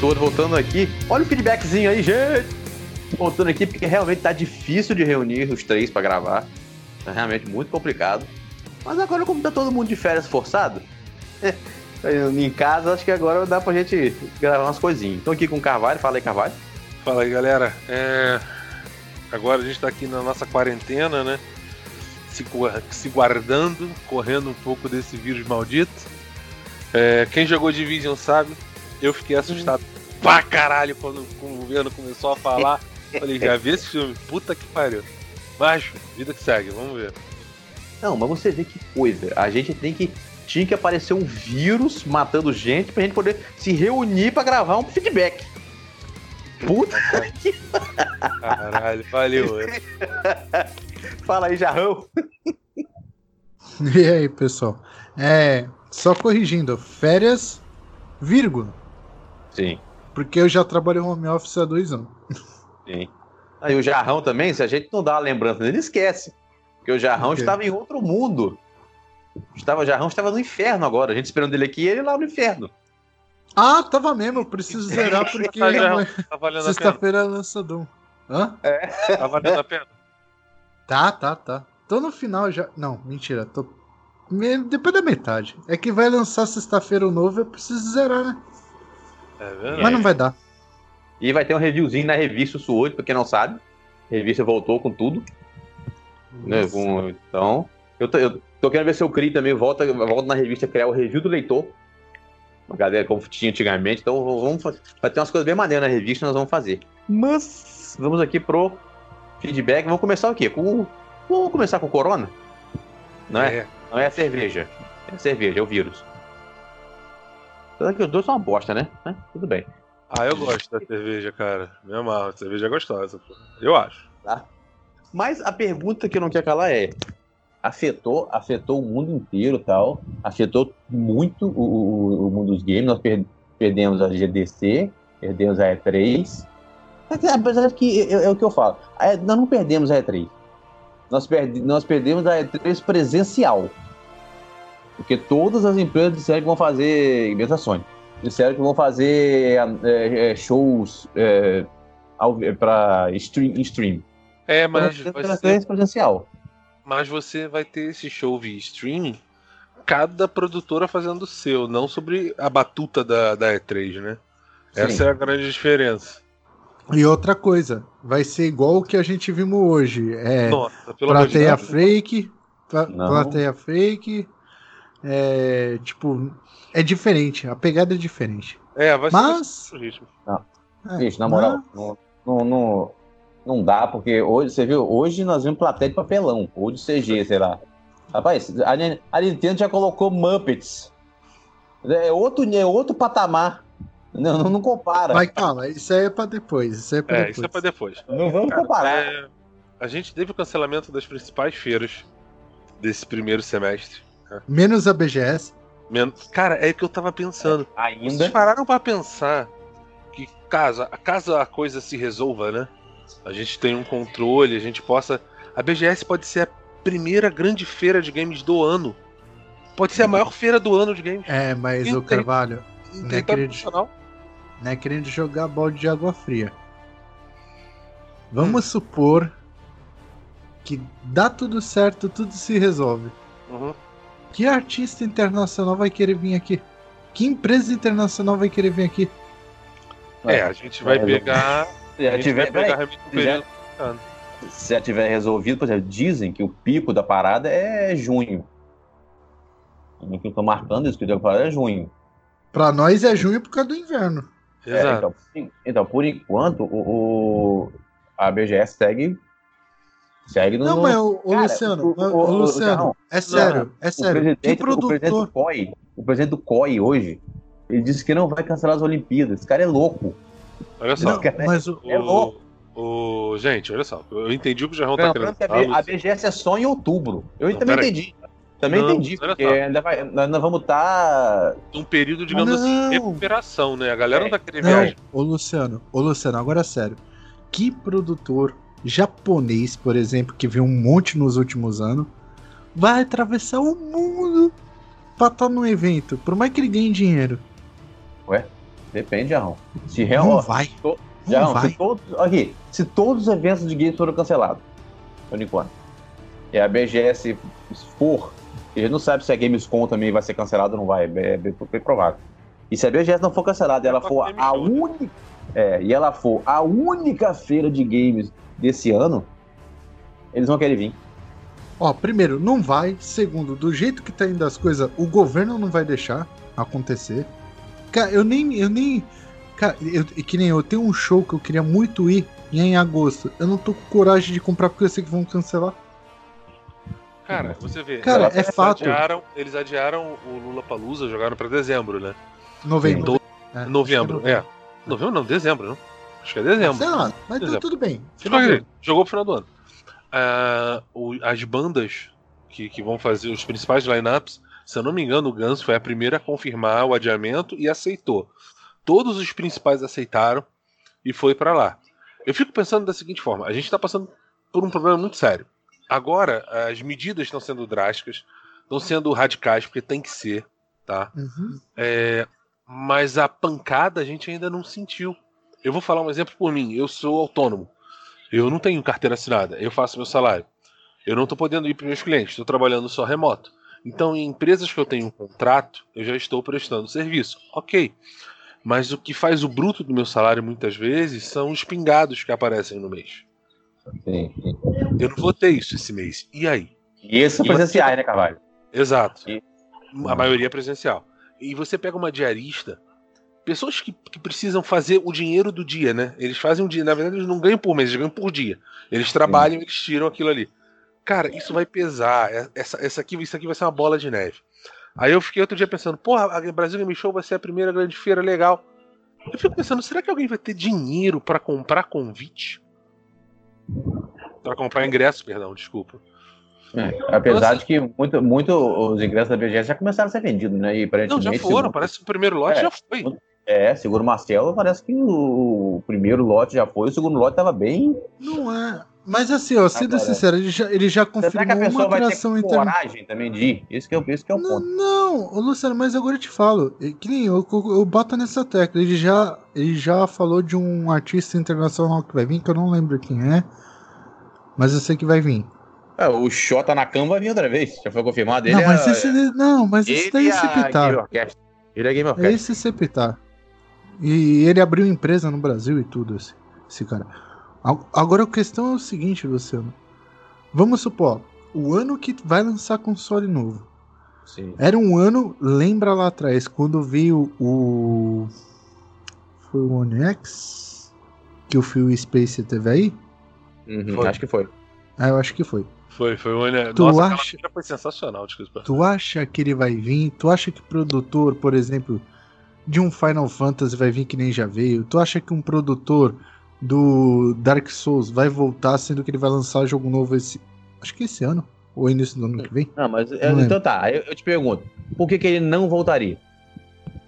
Sou voltando aqui. Olha o feedbackzinho aí, gente. Voltando aqui porque realmente tá difícil de reunir os três para gravar. Tá realmente muito complicado. Mas agora, como tá todo mundo de férias forçado, em casa, acho que agora dá pra gente gravar umas coisinhas. Tô aqui com o Carvalho, fala aí, Carvalho. Fala aí, galera. É... Agora a gente tá aqui na nossa quarentena, né? Se, se guardando, correndo um pouco desse vírus maldito. É... Quem jogou Division sabe, eu fiquei assustado hum. pra caralho quando o governo começou a falar. Falei, já vi esse filme, puta que pariu. Mas, vida que segue, vamos ver. Não, mas você vê que coisa. A gente tem que. Tinha que aparecer um vírus matando gente pra gente poder se reunir pra gravar um feedback. Puta que. Caralho, valeu. Fala aí, Jarrão. E aí, pessoal? É. Só corrigindo, férias, vírgula. Sim. Porque eu já trabalho home office há dois anos. Sim. Aí o Jarrão também, se a gente não dá uma lembrança dele, esquece. Porque o Jarrão okay. estava em outro mundo. Estava, o Jarrão estava no inferno agora. A gente esperando ele aqui e ele lá no inferno. Ah, tava mesmo. Eu preciso zerar porque tá sexta-feira é lançador. Hã? É. Tá valendo a pena. Tá, tá, tá. Tô no final já. Não, mentira. Tô. Depois da metade. É que vai lançar sexta-feira o novo, eu preciso zerar, né? É verdade. Mas não vai dar. E vai ter um reviewzinho na revista Suote, pra quem não sabe. A revista voltou com tudo. Né, com, então, eu tô, eu tô, querendo ver se eu crio também, volta, volta na revista criar o review do leitor. Uma galera como tinha antigamente. Então vamos fazer. Vai ter umas coisas bem maneiras na revista, nós vamos fazer. Mas vamos aqui pro feedback. Vamos começar o quê? Com, vamos começar com o Corona? Não é? é. Não é a cerveja. É a cerveja, é o vírus. Apesar que os dois são uma bosta, né? É, tudo bem. Ah, eu gosto da cerveja, cara. Me amarro. Cerveja é gostosa, pô. Eu acho. Tá. Mas a pergunta que eu não quero calar é: afetou, afetou o mundo inteiro tal, afetou muito o, o, o mundo dos games. Nós per, perdemos a GDC, perdemos a E3. Apesar que é, é, o que eu falo, nós não perdemos a E3. Nós, perde, nós perdemos a E3 presencial. Porque todas as empresas disseram que vão fazer, mesmo a Sony, disseram que vão fazer é, é, shows é, para stream, stream. É, mas então, você, presencial. Mas você vai ter esse show via streaming, cada produtora fazendo o seu, não sobre a batuta da, da E3, né? Sim. Essa é a grande diferença. E outra coisa, vai ser igual o que a gente vimos hoje. É Nossa, plateia fake, plateia fake, é, tipo, é diferente, a pegada é diferente. É, vai Mas... ser ritmo. Não. É, Gente, na moral, não, não, não, não, dá, porque hoje, você viu, hoje nós vimos plateia de papelão, ou de CG, sei lá. Rapaz, a, a Nintendo já colocou Muppets. É outro, é outro patamar. Não, não, não compara. Mas calma, isso aí é pra depois. Isso aí é pra é, depois. Isso é pra depois. Não vamos Cara, comparar. É, a gente teve o cancelamento das principais feiras desse primeiro semestre. Menos a BGS. Cara, é o que eu tava pensando. Ainda. Vocês pararam pra pensar que caso, caso a coisa se resolva, né? A gente tem um controle, a gente possa. A BGS pode ser a primeira grande feira de games do ano. Pode ser a maior feira do ano de games. É, mas o Carvalho. Não é, querendo, não é querendo jogar balde de água fria. Vamos hum. supor que dá tudo certo, tudo se resolve. Uhum. Que artista internacional vai querer vir aqui? Que empresa internacional vai querer vir aqui? É, a gente vai pegar. Se já tiver, pegar se, já, se já tiver resolvido, por exemplo, dizem que o pico da parada é junho. Que estão marcando isso, que o pico da parada é junho. Pra nós é junho por causa do inverno. É, então, então, por enquanto, o, o, a BGS segue Segue no. Não, mas o, Cara, Luciano, o, o, o Luciano, não, é sério, não, é sério. O presidente, que produtor... o presidente do COI, o presidente do COI hoje, ele disse que não vai cancelar as Olimpíadas. Esse cara é louco. Olha só. Não, mas o, é louco. O, gente, olha só, eu entendi o que o Jarrão tá querendo. A BGS é só em outubro. Eu não, também entendi. Também não, entendi, porque ainda vai, nós, vamos estar. Tá... Um período, digamos assim, não. assim, recuperação, né? A galera é. não tá querendo viajar. Ô, Luciano, ô, Luciano, agora é sério. Que produtor japonês, por exemplo, que veio um monte nos últimos anos, vai atravessar o mundo pra estar no evento, por mais que ele ganhe dinheiro. Ué? Depende, Jarrão. Se real, não vai. To, não Jarrão, vai. Se todos, aqui, se todos os eventos de games foram cancelados, por enquanto, e a BGS for, gente não sabe se a Gamescom também vai ser cancelada ou não vai, é bem, bem provável. E se a BGS não for cancelada, ela for a única, é, e ela for a única feira de games desse ano, eles vão querer vir. Ó, primeiro, não vai. Segundo, do jeito que tá indo as coisas, o governo não vai deixar acontecer. Cara, eu nem. Eu nem. Cara, eu, que nem eu tenho um show que eu queria muito ir e é em agosto. Eu não tô com coragem de comprar porque eu sei que vão cancelar. Cara, você vê. Cara, é fato. Adiaram, eles adiaram o Lula Palusa, jogaram pra dezembro, né? Novembro. É, novembro, é, é. Novembro não, dezembro, não. Acho que é dezembro. Sei lá, mas dezembro. tudo bem. Jogou pro final do ano. O, as bandas que, que vão fazer os principais lineups, se eu não me engano, o Guns foi a primeira a confirmar o adiamento e aceitou. Todos os principais aceitaram e foi para lá. Eu fico pensando da seguinte forma: a gente está passando por um problema muito sério. Agora, as medidas estão sendo drásticas, estão sendo radicais, porque tem que ser, tá? Uhum. É, mas a pancada a gente ainda não sentiu. Eu vou falar um exemplo por mim. Eu sou autônomo. Eu não tenho carteira assinada. Eu faço meu salário. Eu não estou podendo ir para meus clientes. Estou trabalhando só remoto. Então, em empresas que eu tenho um contrato, eu já estou prestando serviço. Ok. Mas o que faz o bruto do meu salário muitas vezes são os pingados que aparecem no mês. Sim. Eu não vou ter isso esse mês. E aí? E esses são presenciais, né, Carvalho? Exato. E... A maioria é presencial. E você pega uma diarista, pessoas que, que, precisam fazer o dinheiro do dia, né? Eles fazem um dia, na verdade, eles não ganham por mês, eles ganham por dia. Eles trabalham e eles tiram aquilo ali. Cara, isso vai pesar. É, essa, essa aqui, isso aqui vai ser uma bola de neve. Aí eu fiquei outro dia pensando, porra, a Brasil Game Show vai ser a primeira grande feira legal. Eu fico pensando, será que alguém vai ter dinheiro para comprar convite? Para comprar ingresso, perdão, desculpa. É, apesar Nossa. de que muito, muito os ingressos da BGS já começaram a ser vendidos, né? E aparentemente, Não, já foram, parece que o primeiro lote é, já foi. É, segundo o Marcelo, parece que o primeiro lote já foi, o segundo lote estava bem. Não é. Mas assim, ó, sendo Agora, sincero, ele já, ele já confirmou que a pessoa uma atração vai ter coragem também de ir? Esse que é, esse que é o não, ponto. Não, Luciano, mas agora eu te falo, que nem eu, eu, eu boto nessa tecla. Ele já, ele já falou de um artista internacional que vai vir, que eu não lembro quem é, mas eu sei que vai vir. É, o Xota na cama vai vir outra vez, já foi confirmado. Ele não, mas é, esse, não, mas esse daí é septar. Ele é Game Orchestra. Esse septar. E ele abriu empresa no Brasil e tudo, esse, esse cara. Agora a questão é o seguinte, Luciano. Vamos supor, o ano que vai lançar console novo. Sim. Era um ano, lembra lá atrás, quando veio o. Foi o One X? Que o Phil Space teve aí? Uhum, acho que foi. Ah, eu acho que foi. Foi, foi o One tu Nossa, acha... foi sensacional. Desculpa. Tu acha que ele vai vir? Tu acha que o produtor, por exemplo, de um Final Fantasy vai vir que nem já veio? Tu acha que um produtor do Dark Souls vai voltar, sendo que ele vai lançar jogo novo esse. Acho que esse ano? Ou início do ano que vem? Não, mas não então tá, eu, eu, te pergunto, por que, que ele não voltaria?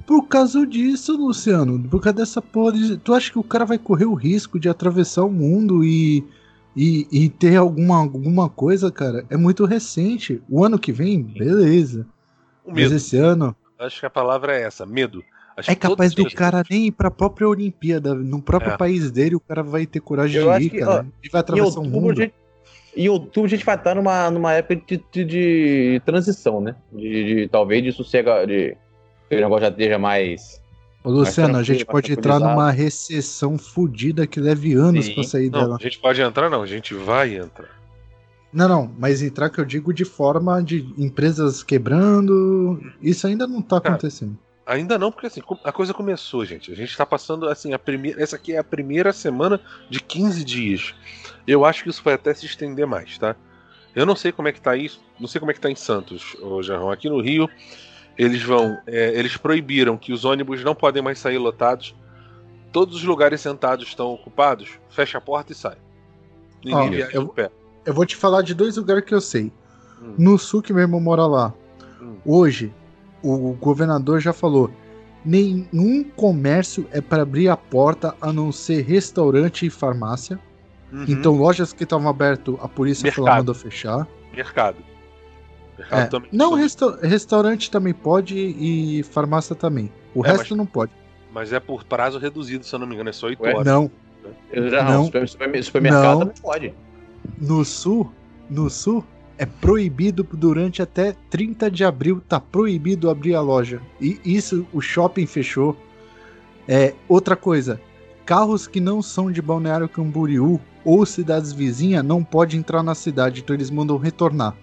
Por causa disso, Luciano. Por causa dessa porra. De... Tu acha que o cara vai correr o risco de atravessar o mundo e, e, e ter alguma, alguma coisa, cara? É muito recente. O ano que vem, beleza. Mas esse ano. Acho que a palavra é essa, medo. Acho é capaz do cara nem ir pra própria Olimpíada. No próprio é. país dele, o cara vai ter coragem eu de ir, que, cara. Ó, vai atravessar o mundo. Gente, em outubro a gente vai estar numa, numa época de, de, de transição, né? De, de, talvez de sossego, de que o negócio já esteja mais. Ô, Luciano, a gente pode entrar numa recessão fodida que leve anos Sim. pra sair não, dela. A gente pode entrar, não, a gente vai entrar. Não, não, mas entrar que eu digo de forma de empresas quebrando, isso ainda não tá acontecendo. Cara, Ainda não, porque assim, a coisa começou, gente. A gente tá passando assim, a primeira. Essa aqui é a primeira semana de 15 dias. Eu acho que isso vai até se estender mais, tá? Eu não sei como é que tá isso, não sei como é que tá em Santos, ô Jarrão. Aqui no Rio, eles vão. É, eles proibiram que os ônibus não podem mais sair lotados. Todos os lugares sentados estão ocupados, fecha a porta e sai. Ninguém Ó, viaja eu, pé. Eu vou te falar de dois lugares que eu sei. Hum. No sul, que meu irmão mora lá. Hum. Hoje, o governador já falou: nenhum comércio é para abrir a porta a não ser restaurante e farmácia. Uhum. Então, lojas que estavam abertas, a polícia Mercado. falou mandou fechar. Mercado. Mercado é. também. Não, resta restaurante também pode e farmácia também. O é, resto não pode. Mas é por prazo reduzido, se eu não me engano, é só 8 Ué, horas. Não. Não, não. supermercado não. pode. No sul, no sul, é proibido durante até 30 de abril, tá proibido abrir a loja. E isso, o shopping fechou. É, outra coisa, carros que não são de Balneário Camboriú ou cidades vizinhas não pode entrar na cidade, então eles mandam retornar.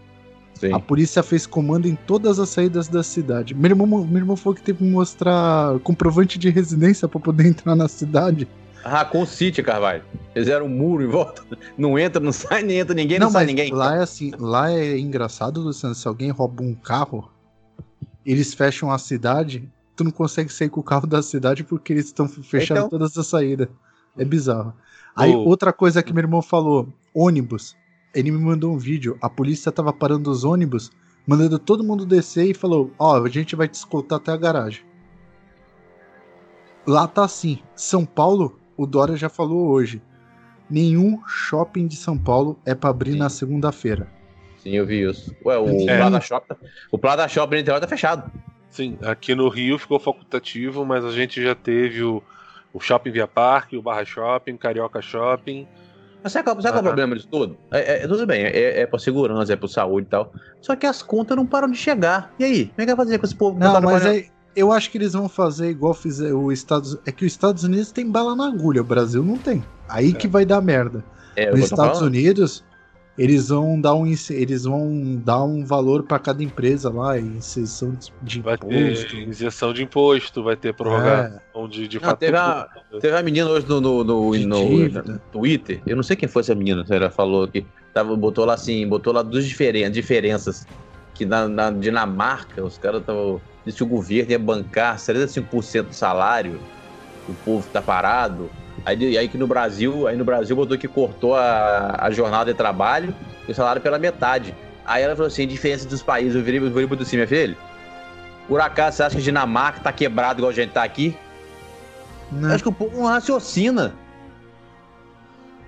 Sim. A polícia fez comando em todas as saídas da cidade. Meu irmão, meu irmão falou que teve que mostrar comprovante de residência para poder entrar na cidade. Raccoon City, Carvalho. Fizeram um muro em volta. Não entra, não sai, nem entra ninguém, não, não sai ninguém. Lá é assim, lá é engraçado, Luciano, se alguém rouba um carro, eles fecham a cidade, tu não consegue sair com o carro da cidade porque eles estão fechando então... todas as saídas. É bizarro. Aí, oh. outra coisa que meu irmão falou, ônibus. Ele me mandou um vídeo, a polícia tava parando os ônibus, mandando todo mundo descer e falou, ó, oh, a gente vai te escoltar até a garagem. Lá tá assim, São Paulo, o Dória já falou hoje. Nenhum shopping de São Paulo é para abrir Sim. na segunda-feira. Sim, eu vi isso. Ué, o é. Plada Shopping, o Plada Shopping no interior tá fechado. Sim, aqui no Rio ficou facultativo, mas a gente já teve o, o Shopping Via Parque, o Barra Shopping, o Carioca Shopping. Mas sabe qual, sabe qual é o problema disso tudo? É, é, tudo bem, é, é pra segurança, é pra saúde e tal. Só que as contas não param de chegar. E aí? Como é que vai fazer com esse povo? Não, mas aí, eu acho que eles vão fazer igual fizer o Estados É que os Estados Unidos tem bala na agulha, o Brasil não tem. Aí é. que vai dar merda. É, Nos Estados falando. Unidos, eles vão dar um, eles vão dar um valor para cada empresa lá, isenção de vai imposto. Ter isenção de imposto, vai ter prorrogação é. de, de não, teve, a, teve a menina hoje no, no, no, no, no Twitter, eu não sei quem foi essa menina, ela falou que tava, botou lá assim, botou lá duas diferen diferenças. Que na, na Dinamarca os caras estavam se o governo ia bancar 75% do salário, o povo tá parado. Aí, aí que no Brasil, aí no Brasil botou que cortou a, a jornada de trabalho e o salário pela metade. Aí ela falou assim, diferença dos países, eu virei, eu virei pro minha filha. Por acaso você acha que Dinamarca tá quebrado igual a gente tá aqui? Não. Acho que o povo não raciocina.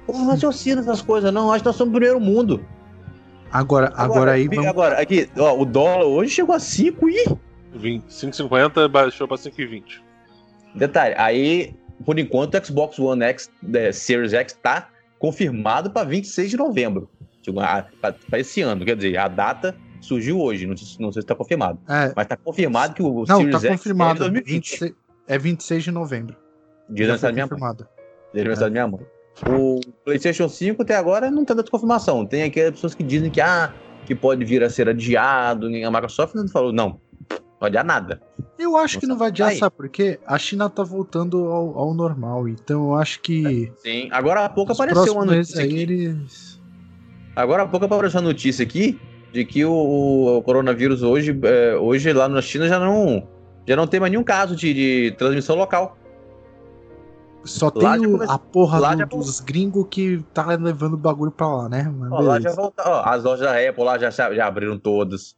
O povo não raciocina essas coisas, não. Acho que nós somos o primeiro mundo. Agora, agora, agora aí. Vamos... Agora, aqui, ó, o dólar hoje chegou a 5 e. 5,50 baixou pra 5,20. Detalhe, aí, por enquanto, o Xbox One X é, Series X tá confirmado para 26 de novembro. Para esse ano, quer dizer, a data surgiu hoje, não, não sei se está confirmado. É, mas está confirmado que o não, Series tá X confirmado, é 2020. 26, é 26 de novembro. Dia da aniversário da minha mãe. Dia da da minha mãe. O PlayStation 5 até agora não tem data de confirmação. Tem aquelas pessoas que dizem que, ah, que pode vir a ser adiado. A Microsoft não falou, não, não adiar nada. Eu acho não que não vai adiar, sabe por quê? A China tá voltando ao, ao normal, então eu acho que. Sim, agora há pouco apareceu uma notícia. Aí eles... Agora há pouco apareceu a notícia aqui de que o, o coronavírus hoje, é, hoje lá na China já não, já não tem mais nenhum caso de, de transmissão local. Só lá tem o, a porra do, dos gringos que tá levando o bagulho pra lá, né? Ó, lá já volta, ó, as lojas da Apple lá já, já abriram todas.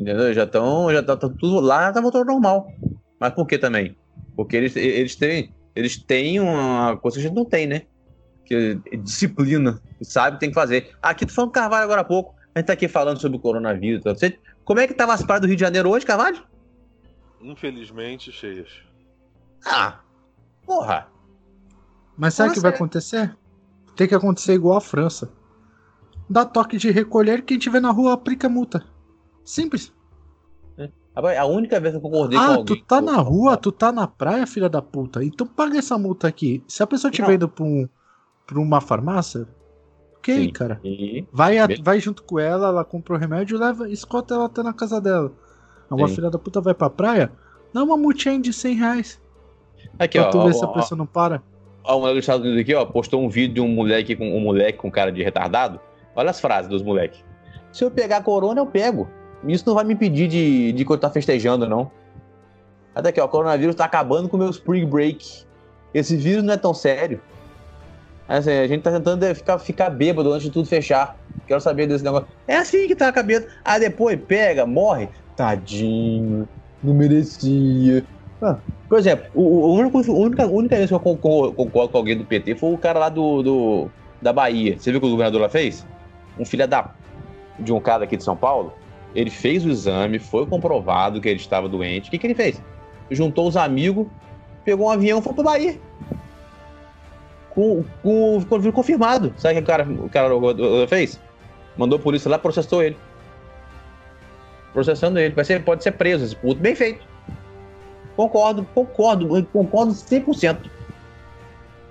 Entendeu? Já estão. Já tá, tá, tudo lá tá voltando normal. Mas por que também? Porque eles, eles têm. Eles têm uma coisa que a gente não tem, né? Que é disciplina. Sabe tem que fazer. Aqui tu falando Carvalho agora há pouco. A gente tá aqui falando sobre o coronavírus. Tá? Você, como é que tava as praias do Rio de Janeiro hoje, Carvalho? Infelizmente cheias. Ah, porra. Mas sabe o que vai acontecer? Tem que acontecer igual a França. Dá toque de recolher, quem tiver na rua aplica multa. Simples. É. A única vez que eu concordei ah, com alguém. Ah, tu tá na rua, tu tá na praia, filha da puta. Então paga essa multa aqui. Se a pessoa estiver indo pra, um, pra uma farmácia, ok, Sim. cara. E... Vai, a, vai junto com ela, ela compra o remédio, leva, escota ela até na casa dela. Uma filha da puta vai pra praia, dá uma multinha de 100 reais. Aqui, pra ó, tu ó, ver ó, se a pessoa não para. Ó, um moleque dos Estados Unidos aqui, ó, postou um vídeo de um moleque com um moleque com cara de retardado. Olha as frases dos moleques. Se eu pegar corona, eu pego. Isso não vai me impedir de, de estar festejando, não. Até aqui, ó, o coronavírus tá acabando com o meu spring break. Esse vírus não é tão sério. Assim, a gente tá tentando ficar, ficar bêbado antes de tudo fechar. Quero saber desse negócio. É assim que tá a cabeça. Ah, depois pega, morre. Tadinho, não merecia. Ah, por exemplo, o, o único, a única, a única vez que eu concordo, concordo com alguém do PT foi o cara lá do, do, da Bahia. Você viu o que o governador lá fez? Um filho da, de um cara aqui de São Paulo ele fez o exame, foi comprovado que ele estava doente. O que, que ele fez? Juntou os amigos pegou um avião e foi pro Bahia. Com, com, com confirmado. Sabe o que o cara, o cara fez? Mandou a polícia lá, processou ele. Processando ele. Vai ser, pode ser preso esse puto. Bem feito. Concordo, concordo, concordo 100%.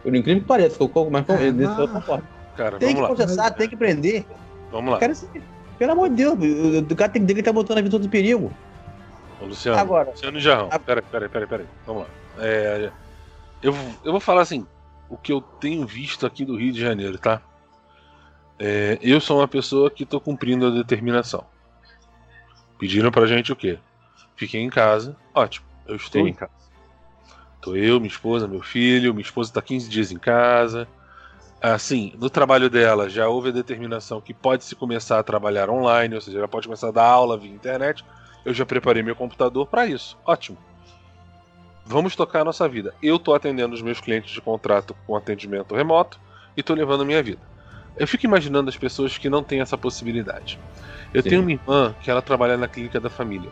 Por incrível que pareça, mas ah, eu concordo. Cara, tem que processar, tem que prender. Vamos lá. Pelo amor de Deus, o cara tem que estar tá botando a vida todo em perigo. Ô, Luciano, Agora, Luciano Jarrão, a... peraí, peraí, peraí, peraí. Vamos lá. É, eu, eu vou falar assim, o que eu tenho visto aqui do Rio de Janeiro, tá? É, eu sou uma pessoa que estou cumprindo a determinação. Pediram pra gente o quê? Fiquei em casa. Ótimo, eu estou Sim. em casa. Tô eu, minha esposa, meu filho. Minha esposa está 15 dias em casa. Assim, no trabalho dela já houve a determinação que pode se começar a trabalhar online, ou seja, ela pode começar a dar aula via internet. Eu já preparei meu computador para isso. Ótimo. Vamos tocar a nossa vida. Eu estou atendendo os meus clientes de contrato com atendimento remoto e estou levando a minha vida. Eu fico imaginando as pessoas que não têm essa possibilidade. Eu Sim. tenho uma irmã que ela trabalha na clínica da família.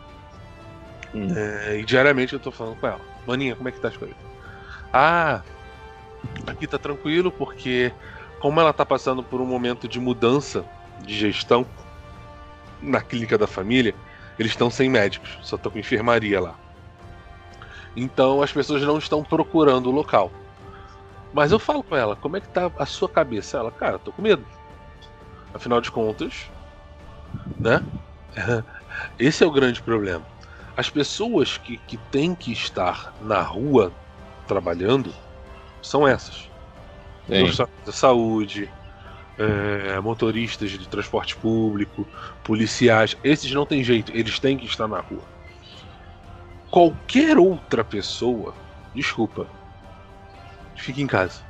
Hum. É, e diariamente eu tô falando com ela. Maninha, como é que tá as coisas? Ah, aqui tá tranquilo porque como ela tá passando por um momento de mudança de gestão na clínica da família, eles estão sem médicos, só estão com enfermaria lá. Então as pessoas não estão procurando o local. Mas eu falo com ela, como é que tá a sua cabeça? Ela, cara, tô com medo. Afinal de contas, né? Esse é o grande problema. As pessoas que, que têm que estar na rua trabalhando são essas. Profissionais da saúde, é, motoristas de transporte público, policiais. Esses não tem jeito, eles têm que estar na rua. Qualquer outra pessoa, desculpa, fique em casa.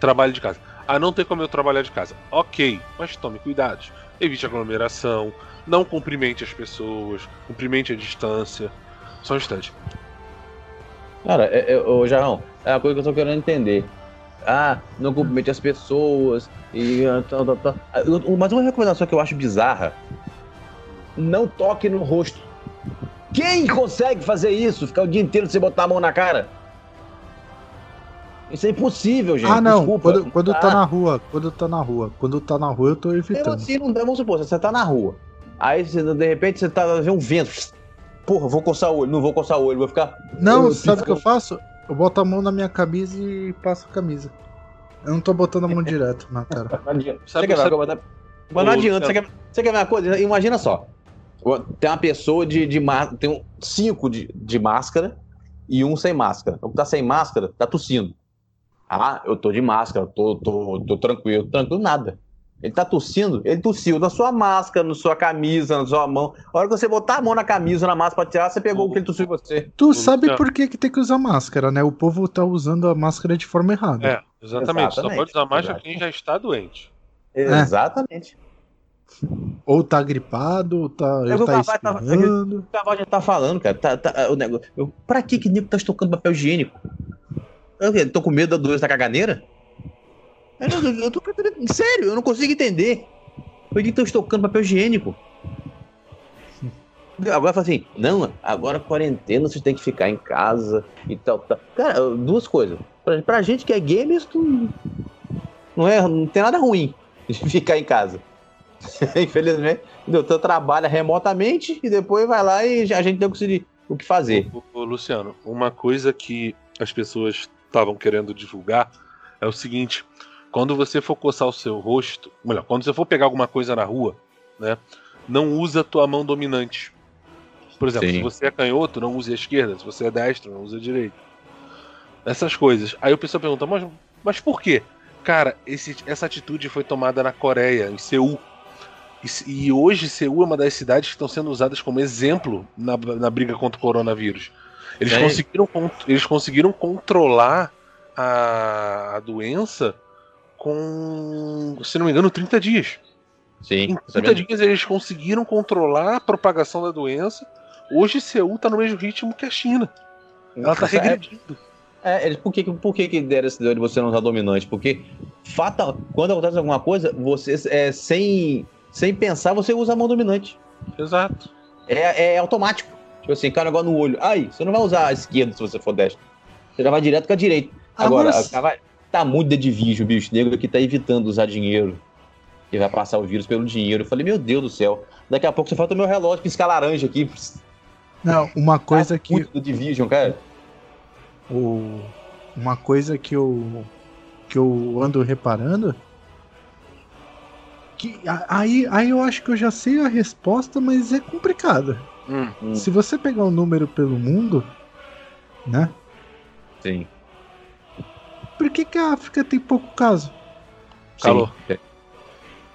Trabalhe de casa. Ah, não tem como eu trabalhar de casa. Ok, mas tome cuidado. Evite aglomeração, não cumprimente as pessoas, cumprimente a distância. Só um instante. Cara, é, é, ô Jarrão, é a coisa que eu tô querendo entender. Ah, não cumprimente as pessoas e tal, tal, tal. Mas uma recomendação que eu acho bizarra: não toque no rosto. Quem consegue fazer isso? Ficar o dia inteiro sem botar a mão na cara? Isso é impossível, gente. Ah, não. Desculpa. Quando, quando tá na rua, quando tá na rua. Quando tá na rua, eu tô evitando. assim, não dá, vamos supor, você tá na rua. Aí de repente você tá vendo um vento. Porra, vou coçar o olho, não vou coçar o olho, vou ficar. Não, eu, sabe o que eu faço? Eu boto a mão na minha camisa e passo a camisa. Eu não tô botando a mão direto na cara. Não adianta. Sabe, você sabe, sabe... Mas não adianta. Você quer, você quer ver uma coisa? Imagina só. Tem uma pessoa de, de tem um, cinco de, de máscara e um sem máscara. O que tá sem máscara tá tossindo. Ah, eu tô de máscara, tô, tô, tô tranquilo. Tranquilo nada. Ele tá tossindo, ele tossiu na sua máscara, na sua camisa, na sua mão. A hora que você botar a mão na camisa, na máscara pra tirar, você pegou o que ele tossiu em você. Tu sabe por que, que tem que usar máscara, né? O povo tá usando a máscara de forma errada. É, exatamente. exatamente. Só pode usar máscara quem já está doente. É. Exatamente. Ou tá gripado, ou tá, é, tá espirrando. O cavalo já tá falando, cara. Tá, tá, o negócio, eu, pra que que nego tá estocando papel higiênico? Eu tô com medo da doença da caganeira? Eu, não, eu tô sério, eu não consigo entender. Por que estão estocando papel higiênico? Agora fala assim, não, agora quarentena você tem que ficar em casa e tal, tal. Cara, duas coisas. Pra, pra gente que é gamer, isso não, é, não tem nada ruim de ficar em casa. Infelizmente, o teu trabalha remotamente e depois vai lá e a gente tem o que fazer. Ô, ô, Luciano, uma coisa que as pessoas estavam querendo divulgar é o seguinte: quando você for coçar o seu rosto, melhor, quando você for pegar alguma coisa na rua, né, não usa a tua mão dominante. Por exemplo, Sim. se você é canhoto, não use a esquerda. Se você é destro, não use a direita. Essas coisas. Aí o pessoal pergunta, mas, mas por quê? Cara, esse, essa atitude foi tomada na Coreia, em Seul. E, e, hoje Seul é uma das cidades que estão sendo usadas como exemplo na, na briga contra o coronavírus. Eles, conseguiram, eles conseguiram controlar a, a doença com, se não me engano, 30 dias. Sim. Em 30 dias eles conseguiram controlar a propagação da doença. Hoje Seul está no mesmo ritmo que a China. Ela está regredindo. É, é, por que, por que, que deram esse de você não usar dominante? Porque fatal, quando acontece alguma coisa, você é, sem, sem pensar, você usa a mão dominante. Exato. É, é automático. Tipo assim, um negócio no olho. Aí, você não vai usar a esquerda se você for destro. Você já vai direto com a direita. Agora, Agora tá muito de vídeo, bicho. O nego aqui tá evitando usar dinheiro. E vai passar o vírus pelo dinheiro. Eu falei, meu Deus do céu. Daqui a pouco só falta o meu relógio piscar laranja aqui. Não, uma coisa tá que. Muito do Division, cara. O... Uma coisa que eu. que eu ando reparando. Que aí, aí eu acho que eu já sei a resposta, mas é complicada. Hum, hum. Se você pegar um número pelo mundo, né? Sim. Por que, que a África tem pouco caso? Calor. Sim.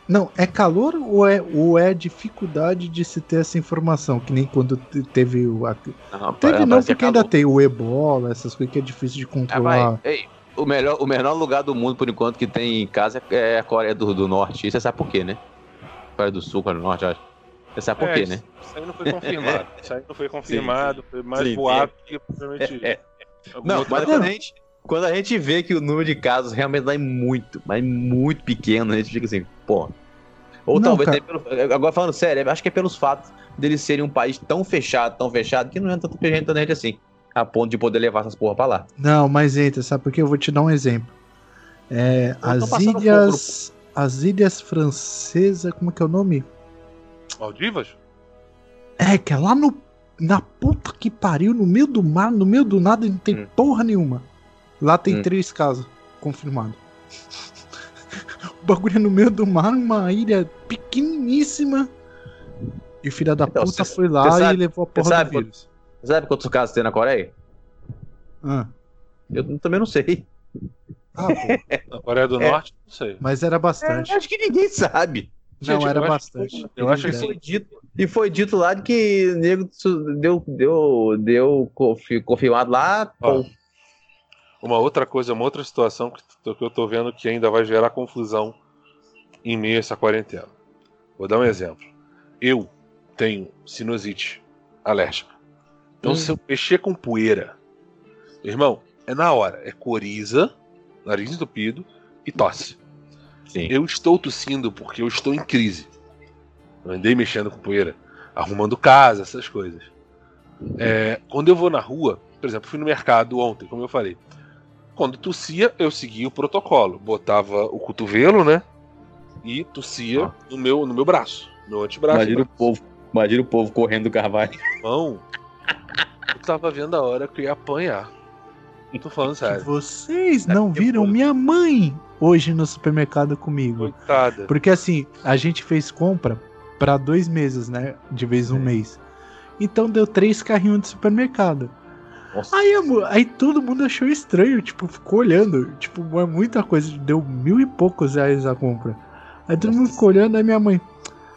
Não, é calor ou é, ou é dificuldade de se ter essa informação? Que nem quando teve o. Não, teve não, porque ainda tem o ebola, essas coisas que é difícil de controlar. Ah, Ei, o, melhor, o menor lugar do mundo, por enquanto, que tem em casa é a Coreia do, do Norte. E você sabe por quê, né? Coreia do Sul, Coreia do Norte, acho. Você sabe por é, quê, né? Isso aí não foi confirmado. isso aí não foi confirmado, sim, foi mais sim, boato que provavelmente. É, é. Não, mas gente, quando a gente vê que o número de casos realmente vai muito, mas muito pequeno, a gente fica assim, pô. Ou não, talvez, pelo, agora falando sério, acho que é pelos fatos deles serem um país tão fechado, tão fechado, que não entra tanta gente, tanta gente assim, a ponto de poder levar essas porra pra lá. Não, mas entra, sabe por quê? Eu vou te dar um exemplo. É, as ilhas. As ilhas francesas, como é que é o nome? Maldivas? É, que é lá no. Na puta que pariu, no meio do mar, no meio do nada, não tem hum. porra nenhuma. Lá tem hum. três casos confirmados. o bagulho é no meio do mar, uma ilha pequeniníssima. E o filho da então, puta cê, foi lá sabe, e levou a porra sabe, do vírus. Sabe quantos casos tem na Coreia? Ah. Eu também não sei. Ah, na Coreia do é. Norte, não sei. Mas era bastante. É, acho que ninguém sabe. Não, Gente, era eu bastante. Acho, eu acho que foi dito. E foi dito lá de que o nego deu, deu, deu confirmado lá. Ó, uma outra coisa, uma outra situação que, que eu tô vendo que ainda vai gerar confusão em meio a essa quarentena. Vou dar um exemplo. Eu tenho sinusite alérgica. Então, hum. se eu mexer com poeira, irmão, é na hora. É coriza, nariz entupido e tosse. Sim. Eu estou tossindo porque eu estou em crise. Eu andei mexendo com poeira, arrumando casa, essas coisas. É, quando eu vou na rua, por exemplo, fui no mercado ontem, como eu falei. Quando tossia, eu seguia o protocolo. Botava o cotovelo, né? E tossia ah. no, meu, no meu braço, no antebraço. Imagina o povo, imagina o povo correndo do carvalho. Irmão, eu tava vendo a hora que eu ia apanhar. Tô falando sério. Vocês não viram minha mãe hoje no supermercado comigo. Coitada. Porque assim, a gente fez compra para dois meses, né? De vez um é. mês. Então deu três carrinhos de supermercado. Aí, aí todo mundo achou estranho, tipo, ficou olhando. Tipo, é muita coisa, deu mil e poucos reais a compra. Aí todo Nossa. mundo ficou olhando, aí minha mãe.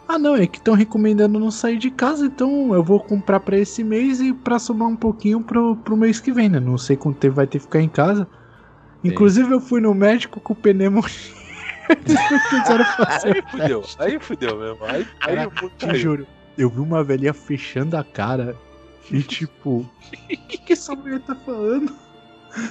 Ah não, é que estão recomendando não sair de casa, então eu vou comprar para esse mês e para somar um pouquinho pro, pro mês que vem, né? Não sei quanto tempo vai ter que ficar em casa. Sim. Inclusive eu fui no médico com o pneumonia. aí fudeu, aí fudeu mesmo. Aí, aí eu te juro, eu vi uma velhinha fechando a cara e tipo, o que, que essa mulher tá falando?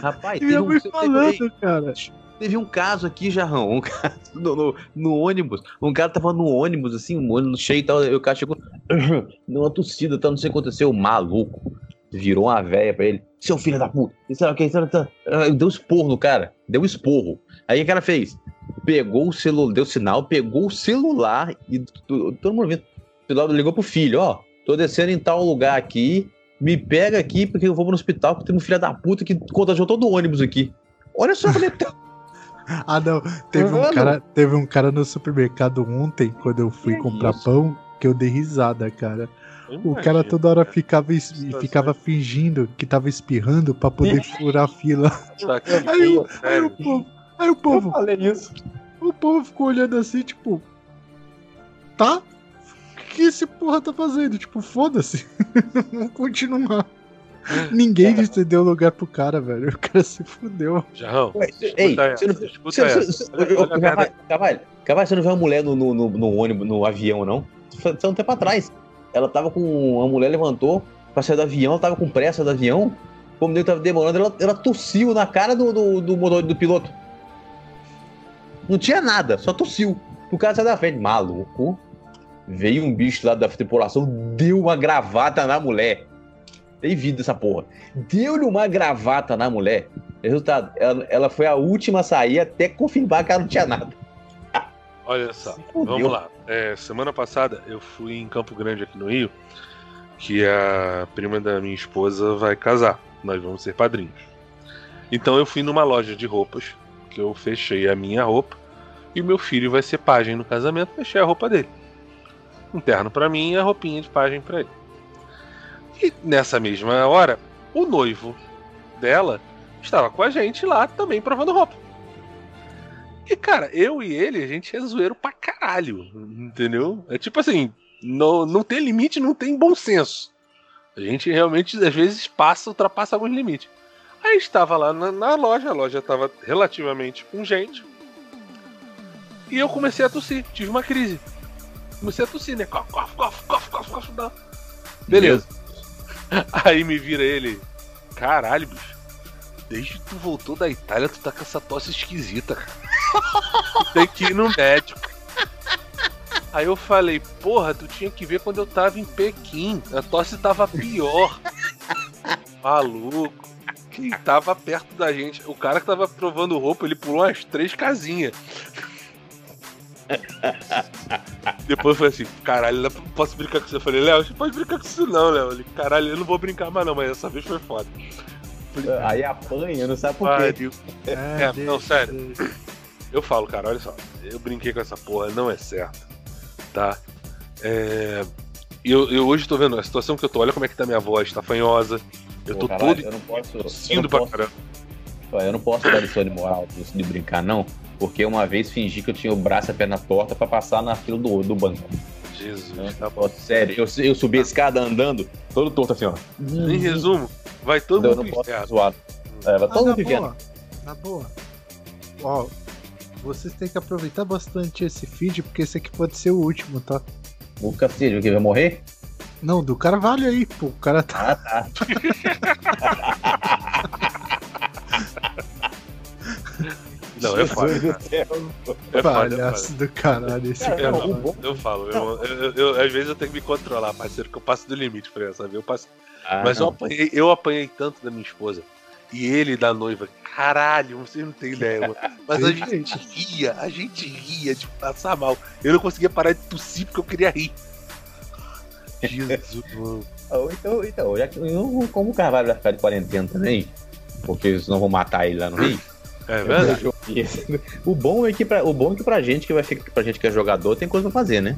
Rapaz, e minha mãe um, falando, teve, cara. Teve um caso aqui, Jarrão, um caso no, no, no, ônibus. Um cara tava no ônibus, assim, um ônibus cheio e tal. E o cara chegou, numa tossida, tal, não sei o que aconteceu. Maluco. Virou uma véia pra ele. Seu filho da puta. Deu esporro no cara. Deu esporro. Aí o cara fez? Pegou o celular, deu sinal, pegou o celular e todo mundo vendo. Ligou pro filho, ó. Tô descendo em tal lugar aqui. Me pega aqui porque eu vou pro hospital que tem um filho da puta que contagiou todo o ônibus aqui. Olha só como é Ah, não. Teve um, cara, teve um cara no supermercado ontem, quando eu fui que comprar é pão, que eu dei risada, cara. o cara toda hora ficava, ficava fingindo que tava espirrando pra poder furar a fila. Tá aí, aí, o povo. Aí o povo. Eu falei isso. O povo ficou olhando assim, tipo. Tá? O que esse porra tá fazendo? Tipo, foda-se. Vamos continuar. Ninguém é. cedeu lugar pro cara, velho. O cara se fudeu. Jarrão, ei, você não. Cavalho, você não viu uma mulher no, no, no, no ônibus, no avião, não? Foi um tempo atrás. Ela tava com. A mulher levantou pra sair do avião, ela tava com pressa do avião. Como ele tava demorando, ela, ela tossiu na cara do, do, do motor do piloto. Não tinha nada, só tossiu. O cara saiu da frente. Maluco. Veio um bicho lá da tripulação, deu uma gravata na mulher. tem vida essa porra. Deu-lhe uma gravata na mulher. Resultado, ela, ela, foi a última a sair até confirmar que ela não tinha nada. Olha só, vamos lá. É, semana passada eu fui em Campo Grande aqui no Rio, que a prima da minha esposa vai casar. Nós vamos ser padrinhos. Então eu fui numa loja de roupas, que eu fechei a minha roupa, e o meu filho vai ser pajem no casamento, fechei a roupa dele. Um terno para mim e a roupinha de pajem para ele. E nessa mesma hora, o noivo dela estava com a gente lá também provando roupa. E, cara, eu e ele, a gente é zoeiro pra caralho, entendeu? É tipo assim, não, não tem limite, não tem bom senso. A gente realmente, às vezes, passa, ultrapassa alguns limites. Aí estava lá na, na loja, a loja estava relativamente com gente. E eu comecei a tossir, tive uma crise. Comecei a tossir, né? Cof, cof, cof, cof, cof, cof, Beleza. Aí me vira ele. Caralho, bicho. Desde que tu voltou da Itália, tu tá com essa tosse esquisita, cara. Tem que ir no médico. Aí eu falei, porra, tu tinha que ver quando eu tava em Pequim. A tosse tava pior. Maluco. Quem tava perto da gente, o cara que tava provando roupa, ele pulou umas três casinhas. Depois eu falei assim, caralho, não posso brincar com isso. Eu falei, Léo, você pode brincar com isso não, Léo. Ele, caralho, eu não vou brincar mais não, mas essa vez foi foda. Falei, Aí apanha, não sabe por quê. É, é, não, sério. Eu falo, cara, olha só, eu brinquei com essa porra, não é certo. Tá? É. Eu, eu hoje tô vendo a situação que eu tô, olha como é que tá minha voz, tá fanhosa. Eu tô caralho, todo. Eu não posso. Tossindo pra caramba. Eu não posso dar lição de moral de brincar, não. Porque uma vez fingi que eu tinha o braço e a perna torta para passar na fila do, do banco. Jesus. Tá bom. Sério, eu, eu subi a escada andando, todo torto assim, ó. Em resumo, vai todo não, mundo não zoado. É, vai todo ah, mundo boa. Na boa. Ó, vocês têm que aproveitar bastante esse feed, porque esse aqui pode ser o último, tá? O Castilho, que vai morrer? Não, do Carvalho aí, pô. O cara tá. Ah, tá. Não, é foda. É Palhaço do caralho esse cara. Não, eu falo, eu, eu, eu, às vezes eu tenho que me controlar, parceiro, que eu passo do limite pra sabe? Eu passo. Ah, Mas eu apanhei, eu apanhei tanto da minha esposa. E ele da noiva, caralho, vocês não tem ideia, mano. Mas a gente ria, a gente ria de passar mal. Eu não conseguia parar de tossir porque eu queria rir. Jesus, mano. Então, então, já que eu, como o Carvalho vai ficar de quarentena também, porque senão vão matar ele lá no Rio. É verdade. O bom é que pra, o bom é que pra gente que vai ficar pra gente que é jogador tem coisa pra fazer, né?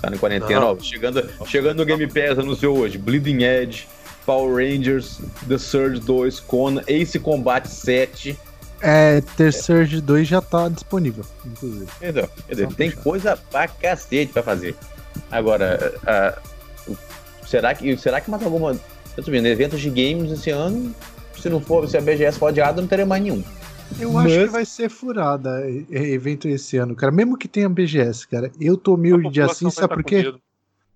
Tá na quarentena, ó, chegando, chegando no Game Pass anunciou hoje Bleeding Edge, Power Rangers, The Surge 2, Conan, Ace Combat 7. É, The Surge 2 já tá disponível, inclusive. Entendeu? Entendeu? Tem coisa pra cacete pra fazer. Agora, uh, será que será que mais alguma. Eu tô vendo, eventos de games esse ano, se não for, se a BGS for adiada, não teria mais nenhum. Eu Mas... acho que vai ser furada evento esse ano, cara. Mesmo que tenha BGS, cara. Eu tô meio de assim, sabe por quê?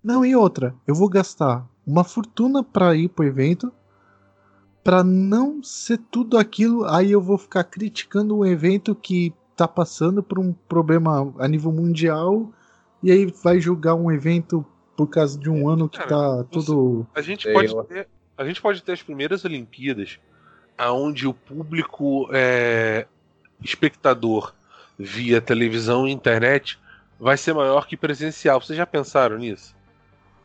Não, e outra, eu vou gastar uma fortuna para ir pro evento para não ser tudo aquilo, aí eu vou ficar criticando um evento que tá passando por um problema a nível mundial e aí vai julgar um evento por causa de um é, ano que cara, tá tudo a gente pode ter, a gente pode ter as primeiras Olimpíadas aonde o público é, espectador via televisão e internet vai ser maior que presencial. Vocês já pensaram nisso?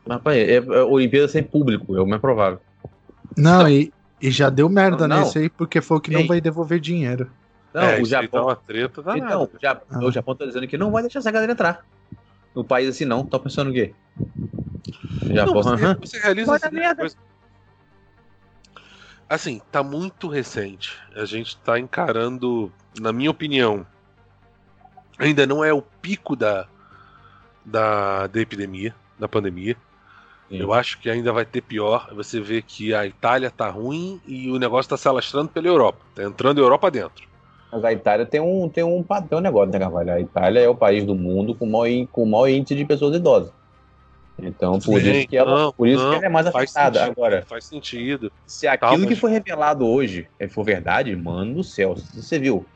Rapaz, é, é Olimpíada sem público, é o mais provável. Não, não. E, e, já deu merda não, nesse aí, porque foi o que Ei. não vai devolver dinheiro. Não, é, o Japão. Tá uma treta Então, o Japão, ah. o Japão tá dizendo que não vai deixar essa galera entrar. No país assim não, tá pensando o quê? O Japão, não, você, você realiza coisa. Assim, tá muito recente. A gente tá encarando, na minha opinião, ainda não é o pico da, da, da epidemia, da pandemia. Sim. Eu acho que ainda vai ter pior. Você vê que a Itália tá ruim e o negócio tá se alastrando pela Europa. Tá entrando a Europa dentro. Mas a Itália tem um, tem um, tem um negócio, né, Carvalho? A Itália é o país do mundo com o maior, com o maior índice de pessoas idosas. Então, por Sim, isso que ela, não, por isso não, que ela é mais afetada. Sentido, Agora, faz sentido. Se aquilo Calma, que foi revelado hoje é for verdade, mano do céu, você viu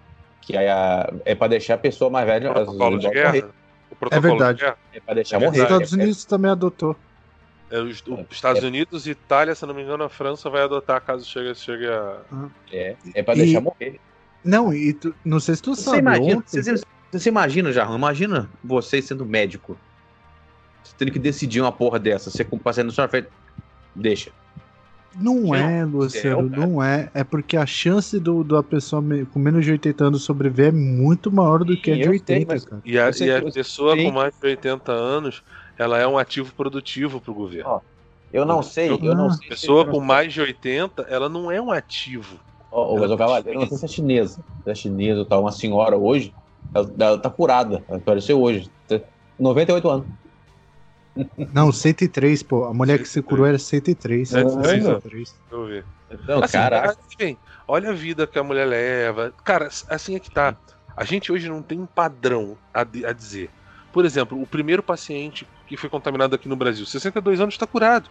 que a, é para deixar a pessoa mais velha. O protocolo de guerra? O protocolo é verdade. É para deixar é morrer. Os Estados Unidos é, também adotou. É, os, os Estados é. Unidos, Itália, se não me engano, a França vai adotar caso chegue, chegue a. É, é pra deixar e... morrer. Não, e tu, não sei se tu você sabe. Imagina, ontem... você, você imagina, Jarrão, imagina você sendo médico. Você tendo que decidir uma porra dessa. Você passando sua frente. Deixa. Não é, Luciano, não é. É porque a chance do, da pessoa com menos de 80 anos sobreviver é muito maior do que a de 80, sei, cara. E a, e a pessoa com mais de 80 anos, ela é um ativo produtivo pro governo. Ó, eu não sei, eu, não sei. Pessoa com mais de 80, ela não é um ativo. Oh, mas eu não sei se é chinesa. Se é chinesa, tá uma senhora hoje, ela, ela tá curada, apareceu hoje. 98 anos. Não, 103, pô. A mulher que se curou era 103. 103? 103. Deixa eu ver. Então, assim, caraca. Assim, olha a vida que a mulher leva. Cara, assim é que tá. A gente hoje não tem um padrão a, a dizer. Por exemplo, o primeiro paciente que foi contaminado aqui no Brasil, 62 anos, está curado.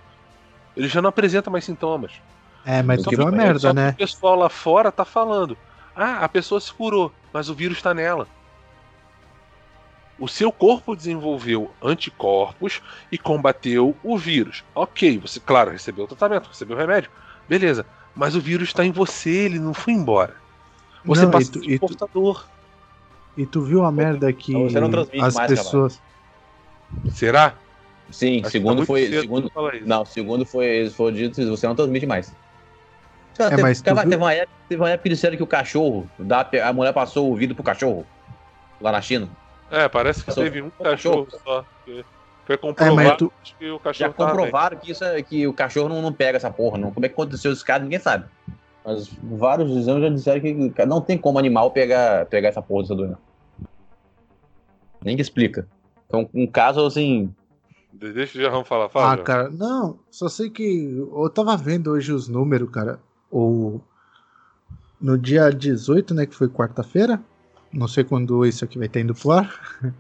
Ele já não apresenta mais sintomas. É, mas que uma merda, né? O pessoal lá fora tá falando: ah, a pessoa se curou, mas o vírus está nela. O seu corpo desenvolveu anticorpos e combateu o vírus. Ok, você, claro, recebeu o tratamento, recebeu o remédio, beleza. Mas o vírus está em você, ele não foi embora. Você não, passa de portador. E tu viu a merda que você não as mais, pessoas. Será? Sim, Acho segundo tá foi. Segundo, não, segundo foi, foi dito você não transmite mais. É, teve, mas teve, teve, uma época, teve uma época que que o cachorro, da, a mulher passou o vidro pro cachorro lá na China. É, parece que passou teve um cachorro, cachorro só. Foi comprovado é, tu... que o cachorro Já comprovaram que, isso é, que o cachorro não, não pega essa porra. Não. Como é que aconteceu esse caso, ninguém sabe. Mas vários exames já disseram que não tem como animal pegar, pegar essa porra dessa doença. Nem que explica. Então, um caso assim. Deixa o Jarrão falar, fala. Ah, cara, não, só sei que. Eu tava vendo hoje os números, cara. O. No dia 18, né, que foi quarta-feira. Não sei quando isso aqui vai estar indo pro ar.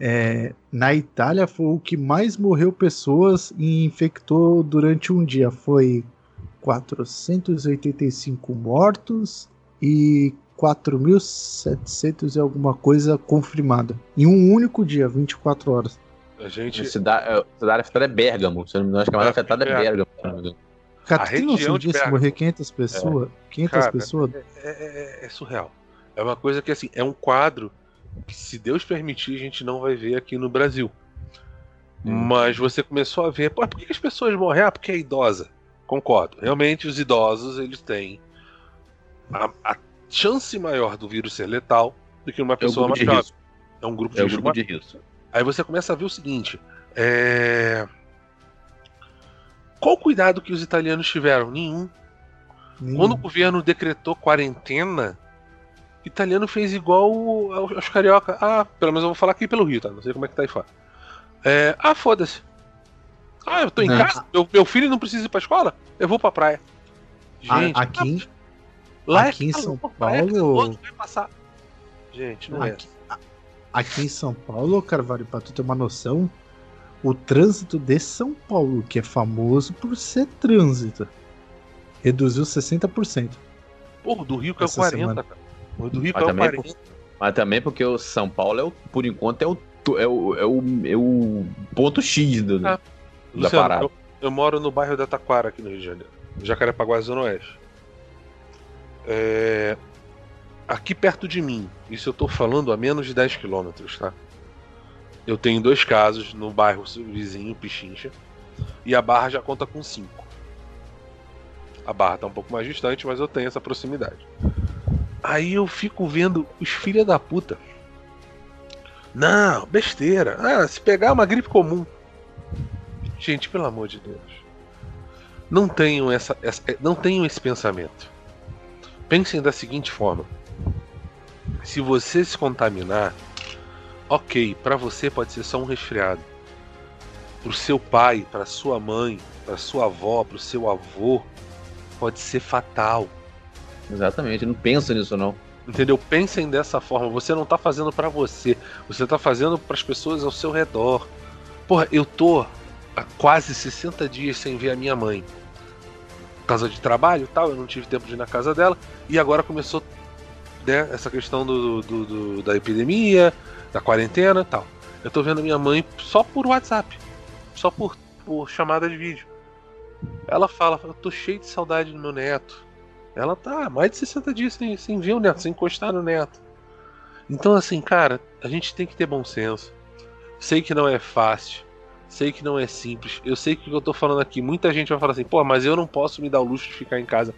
É, na Itália foi o que mais morreu pessoas e infectou durante um dia. Foi 485 mortos e 4.700 e alguma coisa confirmada. Em um único dia, 24 horas. A gente. A cidade, a cidade afetada é Bergamo. Se eu não me engano, acho que a mais afetada é Bergamo. Cara, tem noção disso? Morrer 500 pessoas? É. 500 Cara, pessoas? É, é, é, surreal. É uma coisa que, assim, é um quadro que, se Deus permitir, a gente não vai ver aqui no Brasil. Hum. Mas você começou a ver, por que as pessoas morrem? Ah, porque é idosa. Concordo. Realmente, os idosos, eles têm a, a chance maior do vírus ser letal do que uma pessoa é um mais jovem. É um grupo de, é um grupo de risco. Aí você começa a ver o seguinte: é... qual o cuidado que os italianos tiveram? Nenhum. Nenhum. Quando o governo decretou quarentena, italiano fez igual aos carioca. Ah, pelo menos eu vou falar aqui pelo Rio, tá? Não sei como é que tá aí fora. É... Ah, foda-se. Ah, eu tô em não. casa, meu, meu, filho não precisa ir pra escola, eu vou pra praia. Gente, aqui, Lá aqui é em São Paulo. Vai passar. Gente, não é. aqui, é. Aqui em São Paulo, Carvalho, pra tu ter uma noção, o trânsito de São Paulo, que é famoso por ser trânsito, reduziu 60%. Porra, do Rio que é 40%, semana. cara. O do Rio mas, é também 40%. Por, mas também porque o São Paulo, é o, por enquanto, é o, é o, é o, é o ponto X do, ah, da Luciano, parada. Eu, eu, moro no bairro da Taquara, aqui no Rio de Janeiro. Jacarepaguá, Zona Oeste. É... Aqui perto de mim, isso eu tô falando a menos de 10 quilômetros, tá? Eu tenho dois casos no bairro vizinho, Pichincha, e a Barra já conta com cinco. A Barra tá um pouco mais distante, mas eu tenho essa proximidade. Aí eu fico vendo os filha da puta. Não, besteira. Ah, se pegar uma gripe comum. Gente, pelo amor de Deus. Não tenham essa, essa não tenham esse pensamento. Pensem da seguinte forma: se você se contaminar, ok, para você pode ser só um resfriado. Para o seu pai, para sua mãe, para sua avó, para o seu avô, pode ser fatal. Exatamente, não pensa nisso não. Entendeu? Pensem dessa forma. Você não tá fazendo para você, você tá fazendo para as pessoas ao seu redor. Porra, eu tô há quase 60 dias sem ver a minha mãe causa de trabalho tal, eu não tive tempo de ir na casa dela. E agora começou né, essa questão do, do, do, da epidemia, da quarentena tal. Eu tô vendo minha mãe só por WhatsApp. Só por por chamada de vídeo. Ela fala, eu tô cheio de saudade do meu neto. Ela tá mais de 60 dias sem, sem ver o neto, sem encostar no neto. Então, assim, cara, a gente tem que ter bom senso. Sei que não é fácil. Sei que não é simples. Eu sei que o que eu tô falando aqui, muita gente vai falar assim, pô, mas eu não posso me dar o luxo de ficar em casa.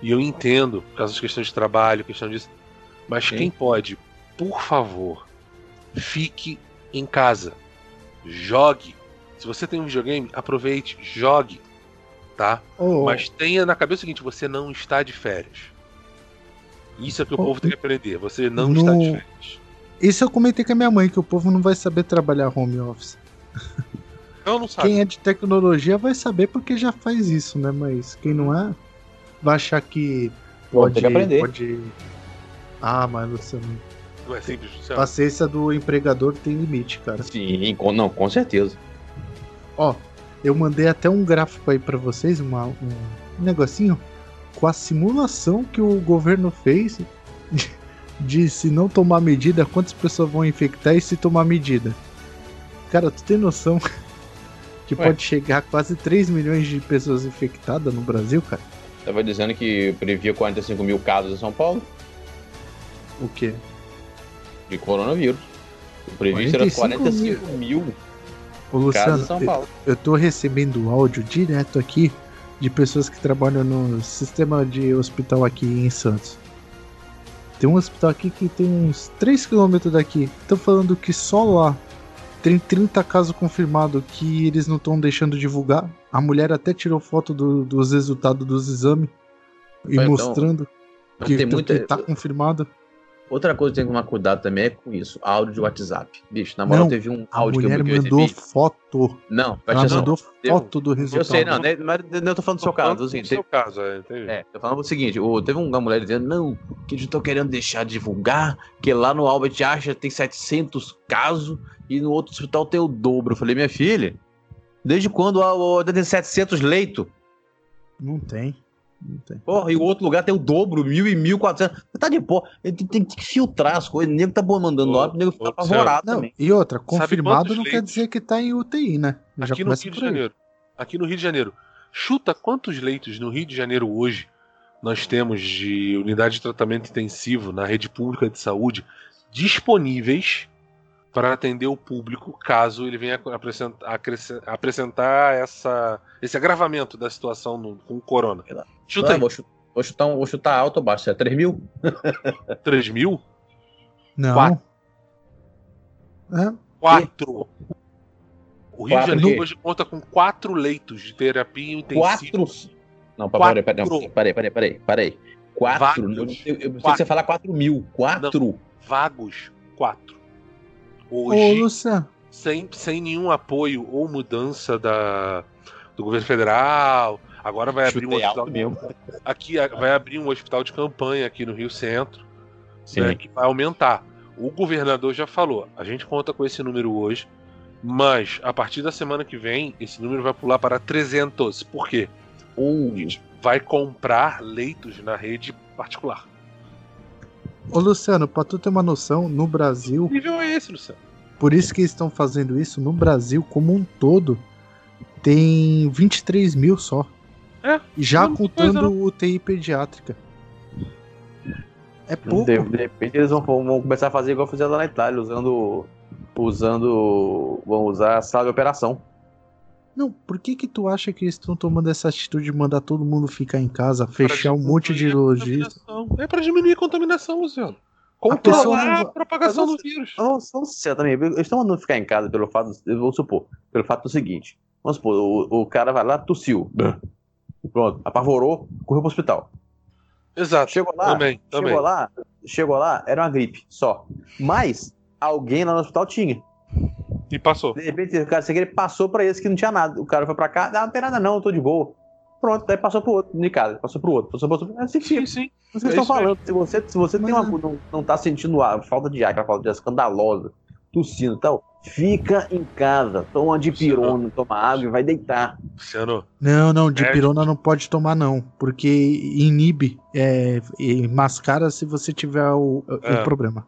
E eu entendo, por causa das questões de trabalho, questão disso. Mas Sim. quem pode, por favor, fique em casa. Jogue. Se você tem um videogame, aproveite, jogue. Tá? Oh. Mas tenha na cabeça o seguinte: você não está de férias. Isso é que o oh. povo tem que aprender. Você não no... está de férias. Isso eu comentei com a minha mãe, que o povo não vai saber trabalhar home office. Eu não sabe. Quem é de tecnologia vai saber porque já faz isso, né? Mas quem não é, vai achar que pode. que aprender. Pode... Ah, mas Luciano. Não é simples. Paciência do empregador tem limite, cara. Sim, com, não, com certeza. Ó, eu mandei até um gráfico aí para vocês, uma, um, negocinho com a simulação que o governo fez de, de se não tomar medida, quantas pessoas vão infectar e se tomar medida. Cara, tu tem noção que Ué. pode chegar a quase 3 milhões de pessoas infectadas no Brasil, cara? Tava dizendo que previa 45 mil casos em São Paulo. O quê? De coronavírus. O previsto era 45 mil, mil Ô, Luciano, São Paulo. Eu, eu tô recebendo áudio direto aqui de pessoas que trabalham no sistema de hospital aqui em Santos. Tem um hospital aqui que tem uns 3 km daqui. Estão falando que só lá tem 30 casos confirmados que eles não estão deixando divulgar. A mulher até tirou foto do, dos resultados dos exames e mostrando que, tem muita... que tá confirmado. Outra coisa que tem que tomar cuidado também é com isso, áudio de WhatsApp. Bicho, na moral, não, teve um áudio que eu, eu mandou recebi. foto. Não, ela mandou foto do resultado. Eu sei, não, né, mas eu tô falando do seu caso. Assim, do seu caso, é, entendi. É, tô falando o seguinte, o, teve uma mulher dizendo, não, que eles estão querendo deixar de divulgar, que lá no Albert Einstein tem 700 casos e no outro hospital tem o dobro. Eu falei, minha filha, desde quando o, o, tem 700 leitos? Não tem. Porra, e o outro lugar tem o dobro, mil e mil quatrocentos. Você tá de porra. Ele tem, tem, que filtrar as coisas. O nego tá mandando lá, o nego fica apavorado também. E outra, confirmado não quer dizer que tá em UTI, né? Aqui no Rio de Janeiro. Aqui no Rio de Janeiro. Chuta quantos leitos no Rio de Janeiro hoje nós temos de unidade de tratamento intensivo na rede pública de saúde disponíveis para atender o público caso ele venha apresentar, apresentar essa, esse agravamento da situação no, com o corona. Chuta aí. Vou, vou, chutar, um, vou chutar alto ou baixo. É 3 mil? 3 mil? Não. 4. É? 4. O Rio de Janeiro hoje conta com 4 leitos de terapia intensiva. 4? Não, peraí, peraí, peraí, peraí, peraí, peraí. 4? Eu, eu, eu pensei que você falar 4 mil. 4? Vagos, 4 hoje, Ô, sem, sem nenhum apoio ou mudança da, do governo federal. Agora vai abrir um hospital. Mesmo. Aqui vai abrir um hospital de campanha aqui no Rio Centro, né, que vai aumentar. O governador já falou, a gente conta com esse número hoje, mas a partir da semana que vem, esse número vai pular para 300. Por quê? Uh. A gente vai comprar leitos na rede particular. Ô Luciano, pra tu ter uma noção, no Brasil. Que nível é esse, Luciano? Por isso que estão fazendo isso no Brasil como um todo. Tem 23 mil só. É, já contando o UTI pediátrica. É pouco. De, de repente eles vão, vão, começar a fazer igual fizeram lá na Itália, usando. Usando. Vão usar a sala de operação. Não, por que que tu acha que eles estão tomando essa atitude de mandar todo mundo ficar em casa, fechar um monte de lojistas? É para diminuir a contaminação, Luciano. Controlar a, a propagação do vírus. Vamos ser também. Eles estão mandando ficar em casa pelo fato, vamos supor, pelo fato do seguinte. Vamos supor, o, o cara vai lá, tossiu. Pronto, apavorou, correu pro hospital. Exato. Chegou lá, também, chegou também. lá, chegou lá, era uma gripe só. Mas alguém lá no hospital tinha. E passou. De repente, o cara ele passou pra esse que não tinha nada. O cara foi pra cá, ah, não tem nada não, eu tô de boa. Pronto, daí passou pro outro, de casa, passou pro outro, passou pro outro. É assim que sim, sim. Vocês é estão falando. Se você, se você tem uma, não, não tá sentindo a falta de ar, aquela falta de ar escandalosa, tossindo e tal, fica em casa, toma de pirona, toma água e vai deitar. Luciano. Não, não, de pirona não pode tomar, não. Porque inibe, é, mascara se você tiver o, é. o problema.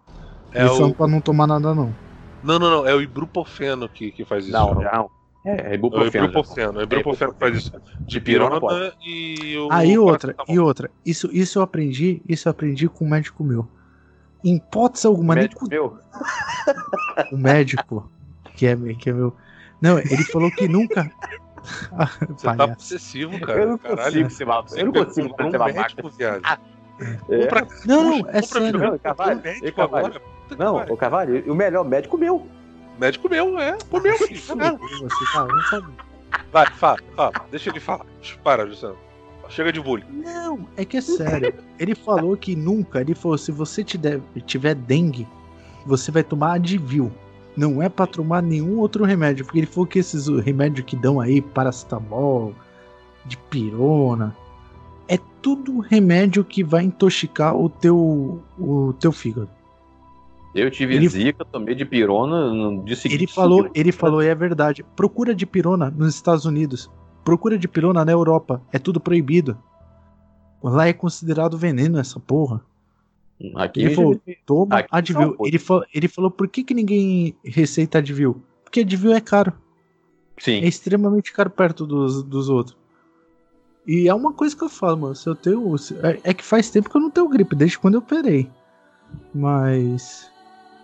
É Eles o... pra não tomar nada, não. Não, não, não. É o ibuprofeno que, que faz isso. Não, não. É, é ibuprofeno. É ibuprofeno, é ibuprofeno que faz isso. De pirona e o. Ah, e outra, e outra. Isso, isso eu aprendi, isso eu aprendi com um médico meu. Em hipótese alguma. Médico nem... meu? O médico, que é, que é meu. Não, ele falou que nunca. Você tá possessivo, cara. Eu não Caralho. consigo ser babaca. Eu não consigo ser um médico, viado. É. Não, não, é sério. Não, Cavalho, Cavalho. Não, o Cavalho, o melhor médico meu. Médico meu, é. O meu, filho. Você não sabe. Vai, fala, fala. Deixa ele falar. Para, Luciano. Chega de bullying. Não, é que é sério. ele falou que nunca, ele falou, se você tiver dengue, você vai tomar Advil. Não é pra tomar nenhum outro remédio. Porque ele falou que esses remédios que dão aí, paracetamol, de pirona, é tudo remédio que vai intoxicar o teu, o teu fígado. Eu tive ele, zika, tomei de pirona no dia seguinte. Ele falou, ele falou, e é verdade. Procura de pirona nos Estados Unidos. Procura de pirona na Europa. É tudo proibido. Lá é considerado veneno essa porra. Aqui ele falou, toma aqui Advil. Ele falou, ele falou, por que, que ninguém receita Advil? Porque Advil é caro. Sim. É extremamente caro perto dos, dos outros. E é uma coisa que eu falo, mano. Se eu tenho. É, é que faz tempo que eu não tenho gripe, desde quando eu operei. Mas.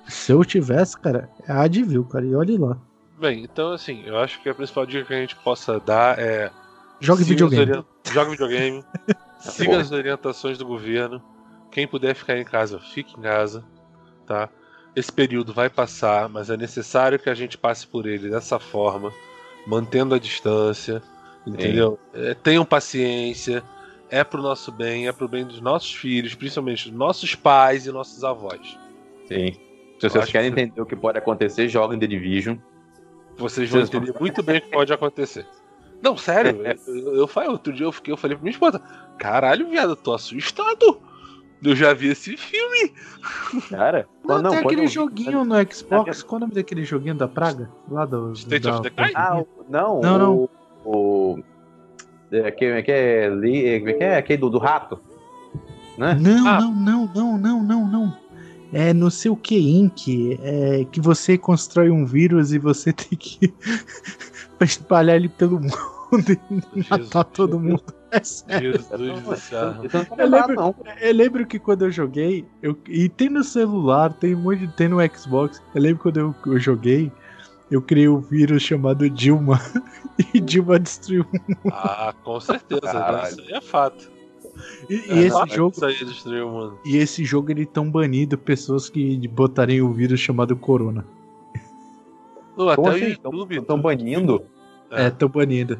Se eu tivesse, cara, é Advil, cara. E olhe lá. Bem, então assim, eu acho que a principal dica que a gente possa dar é. Jogue videogame. Orient... Jogue videogame. siga as orientações do governo. Quem puder ficar em casa, fique em casa. Tá? Esse período vai passar, mas é necessário que a gente passe por ele dessa forma, mantendo a distância. Entendeu? É, tenham paciência. É pro nosso bem, é pro bem dos nossos filhos, principalmente dos nossos pais e nossos avós. Sim. Se vocês querem que... entender o que pode acontecer, joguem The Division. Vocês vão entender muito bem o que pode acontecer. Não, sério, eu, eu, falei, outro dia eu fiquei, eu falei pra minha esposa, caralho, viado, eu tô assustado. Eu já vi esse filme. Cara, não, não tem aquele joguinho no Xbox. Qual é o nome daquele joguinho da Praga? Lá do. State da... of Decay? Ah, não. Não, não. O. o... É, que, é, que é, é, que é aquele do, do rato? Né? Não, ah. não, não, não, não, não, não é não sei o que Inc. É, que você constrói um vírus e você tem que espalhar ele pelo mundo e Jesus, matar todo mundo. É sério. Jesus do céu. Eu lembro, eu lembro que quando eu joguei, eu, e tem no celular, tem muito, tem no Xbox. Eu lembro quando eu, eu joguei, eu criei um vírus chamado Dilma e Dilma destruiu o mundo. Ah, com certeza, isso aí é fato. E, e é, esse jogo. Destruiu, mano. E esse jogo ele tão banido pessoas que botarem o vírus chamado Corona. Pô, até assim? o YouTube. Estão banindo? É, estão banindo.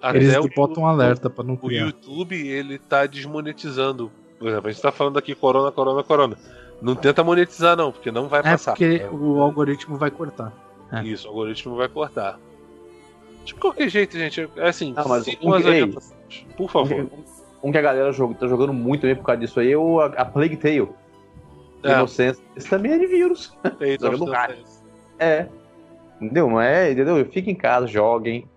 Até Eles o, botam um alerta pra não criar. O YouTube, ele tá desmonetizando. Por exemplo, a gente tá falando aqui Corona, Corona, Corona. Não tenta monetizar, não, porque não vai é passar. Porque é porque o algoritmo vai cortar. É. Isso, o algoritmo vai cortar. De qualquer jeito, gente, é assim, não, mas sigam as por favor um que a galera joga, tá jogando muito também por causa disso aí é o, a, a Plague Tale. É. Inocência. Esse também é de vírus. jogando É. Entendeu? Não é, entendeu? Fique em casa, joguem.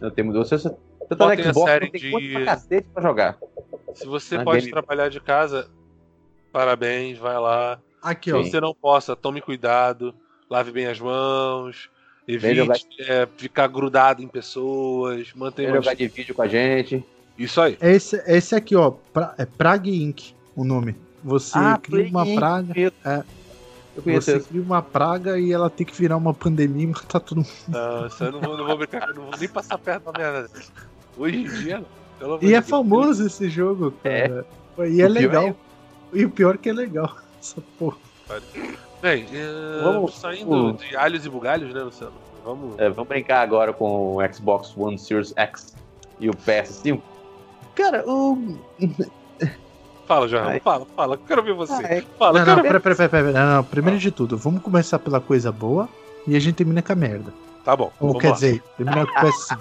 Não temos você, você tá no Xbox, série tem de... pra cacete pra jogar. Se você pode game. trabalhar de casa, parabéns, vai lá. Aqui, Se ó. você não possa, tome cuidado, lave bem as mãos, evite é, ficar grudado em pessoas, mantenha. jogar de vídeo com a gente. Isso aí. Esse, esse aqui, ó, pra, é Prague Inc. o nome. Você ah, cria uma praga. É, você cria uma praga e ela tem que virar uma pandemia e matar todo mundo. Não, isso eu não vou, não vou brincar, não vou nem passar perto da merda. Hoje em dia. E é famoso esse jogo, cara. É. E é legal. É... E o pior é que é legal. Essa porra. Bem, uh, vamos saindo de alhos e bugalhos, né, Luciano? Vamos... É, vamos brincar agora com o Xbox One Series X e o PS5. Cara, o. Fala, João. Fala, fala. Quero ver você. Ai. Fala, não, não, pera, pera, pera, pera, não, não. Primeiro de tudo, vamos começar pela coisa boa e a gente termina com a merda. Tá bom. Ou quer lá. dizer, terminar com o PS5.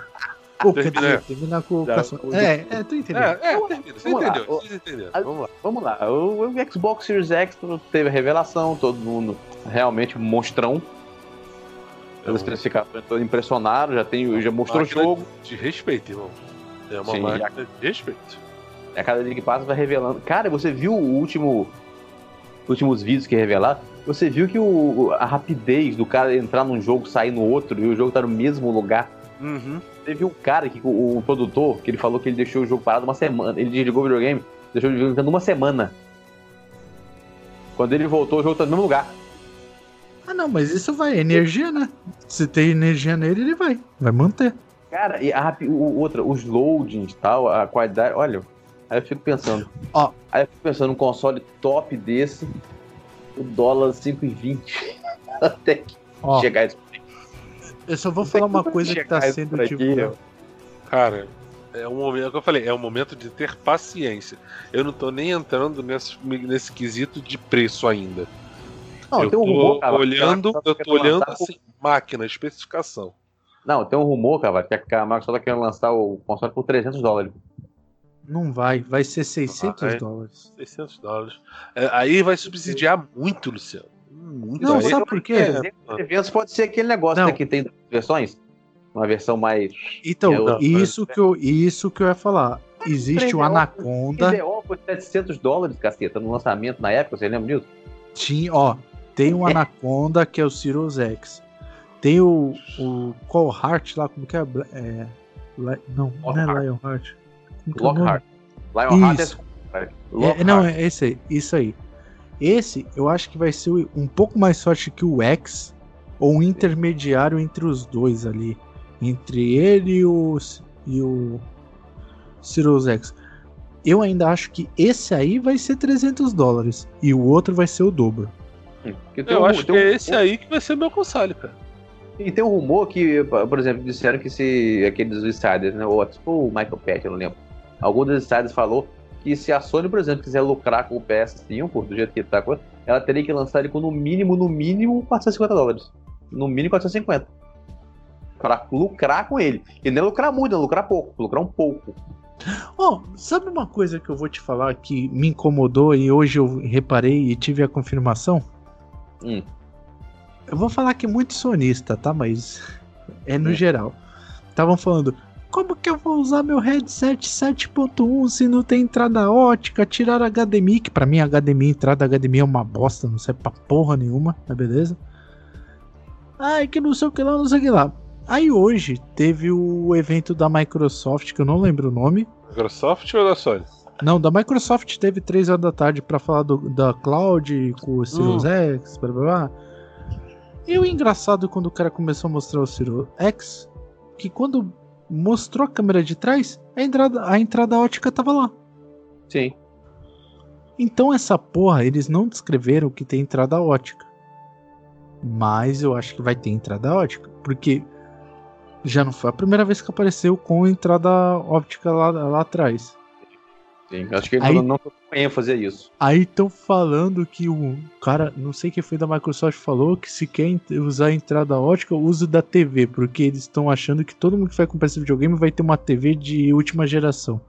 Ou quer dizer, terminar com o PS5. É, é, tu entendeu. É, é, você entendeu. Você entendeu. Vamos lá. Vamos lá. O, o Xbox Series X teve a revelação, todo mundo realmente monstrão. Pelas especificações, todos impressionaram, já, tem, já mostrou o jogo. De respeito, irmão. É uma Sim, marca já... de respeito. A cada dia que passa vai revelando. Cara, você viu o último. Últimos vídeos que revelar? Você viu que o, a rapidez do cara entrar num jogo, sair no outro, e o jogo tá no mesmo lugar. Uhum. Teve um cara, que, o, o, produtor, que ele falou que ele deixou o jogo parado uma semana. Ele desligou o videogame, deixou o videogame uma semana. Quando ele voltou, o jogo tá no mesmo lugar. Ah, não, mas isso vai, energia, né? Se tem energia nele, ele vai, vai manter. Cara, e a, o, outra, os loadings e tal, a qualidade, olha, aí eu fico pensando. Ó, aí eu fico pensando, um console top desse, o dólar 5,20 até que ó, chegar isso. Eu só vou falar uma coisa que tá sendo tipo. Cara, é um momento é que eu falei, é um momento de ter paciência. Eu não tô nem entrando nesse, nesse quesito de preço ainda. Não, eu tô rumor, cara, olhando, eu tô olhando assim, máquina, especificação. Não, tem um rumor, cara, que a Microsoft tá querendo lançar o console por 300 dólares. Não vai, vai ser 600 ah, é. dólares. 600 dólares. É, aí vai subsidiar muito, Luciano. Muito. Não, aí sabe por quê? Eventos pode ser aquele negócio né, que tem versões. Uma versão mais. Então, é isso, que eu, isso que eu ia falar. Existe o Anaconda. O foi 700 dólares, caceta, no lançamento na época, você lembra disso? Tinha, ó, tem o Anaconda, que é o Sirius X. Tem o, o Call Heart lá, como que é? é não, não é Lionheart. Lockhart. Lionheart é, é, Não, é esse aí, isso aí. Esse eu acho que vai ser um pouco mais forte que o X, ou um intermediário entre os dois ali. Entre ele e o, e o Sirius X. Eu ainda acho que esse aí vai ser 300 dólares e o outro vai ser o dobro. Eu um, acho que um, é esse aí que vai ser meu console, cara. E tem um rumor que, por exemplo, disseram que se aqueles insiders, né, ou tipo o Michael Pett, eu não lembro, algum dos insiders falou que se a Sony, por exemplo, quiser lucrar com o PS5, do jeito que tá, ela teria que lançar ele com no mínimo, no mínimo, 450 dólares. No mínimo 450. Pra lucrar com ele. E nem lucrar muito, não lucrar pouco, lucrar um pouco. Oh, sabe uma coisa que eu vou te falar que me incomodou e hoje eu reparei e tive a confirmação? Hum. Eu vou falar que é muito sonista, tá? Mas é no hum. geral. Estavam falando, como que eu vou usar meu headset 7.1 se não tem entrada ótica? Tirar HDMI, que pra mim HDMI, entrada HDMI é uma bosta, não serve pra porra nenhuma, tá beleza? Ai, que não sei o que lá, não sei o que lá. Aí hoje teve o evento da Microsoft, que eu não lembro o nome. Microsoft ou da Sony? Não, da Microsoft teve 3 horas da tarde para falar do, da Cloud, com o Sirius hum. X, blá blá blá. E o engraçado quando o cara começou a mostrar o Sirius X, que quando mostrou a câmera de trás, a entrada, a entrada ótica tava lá. Sim. Então essa porra, eles não descreveram que tem entrada ótica. Mas eu acho que vai ter entrada ótica. Porque já não foi a primeira vez que apareceu com entrada óptica lá, lá atrás. Sim, acho que ele aí, não ênfase a isso. Aí estão falando que o cara, não sei quem foi da Microsoft, falou que se quer usar a entrada ótica, use da TV, porque eles estão achando que todo mundo que vai comprar esse videogame vai ter uma TV de última geração.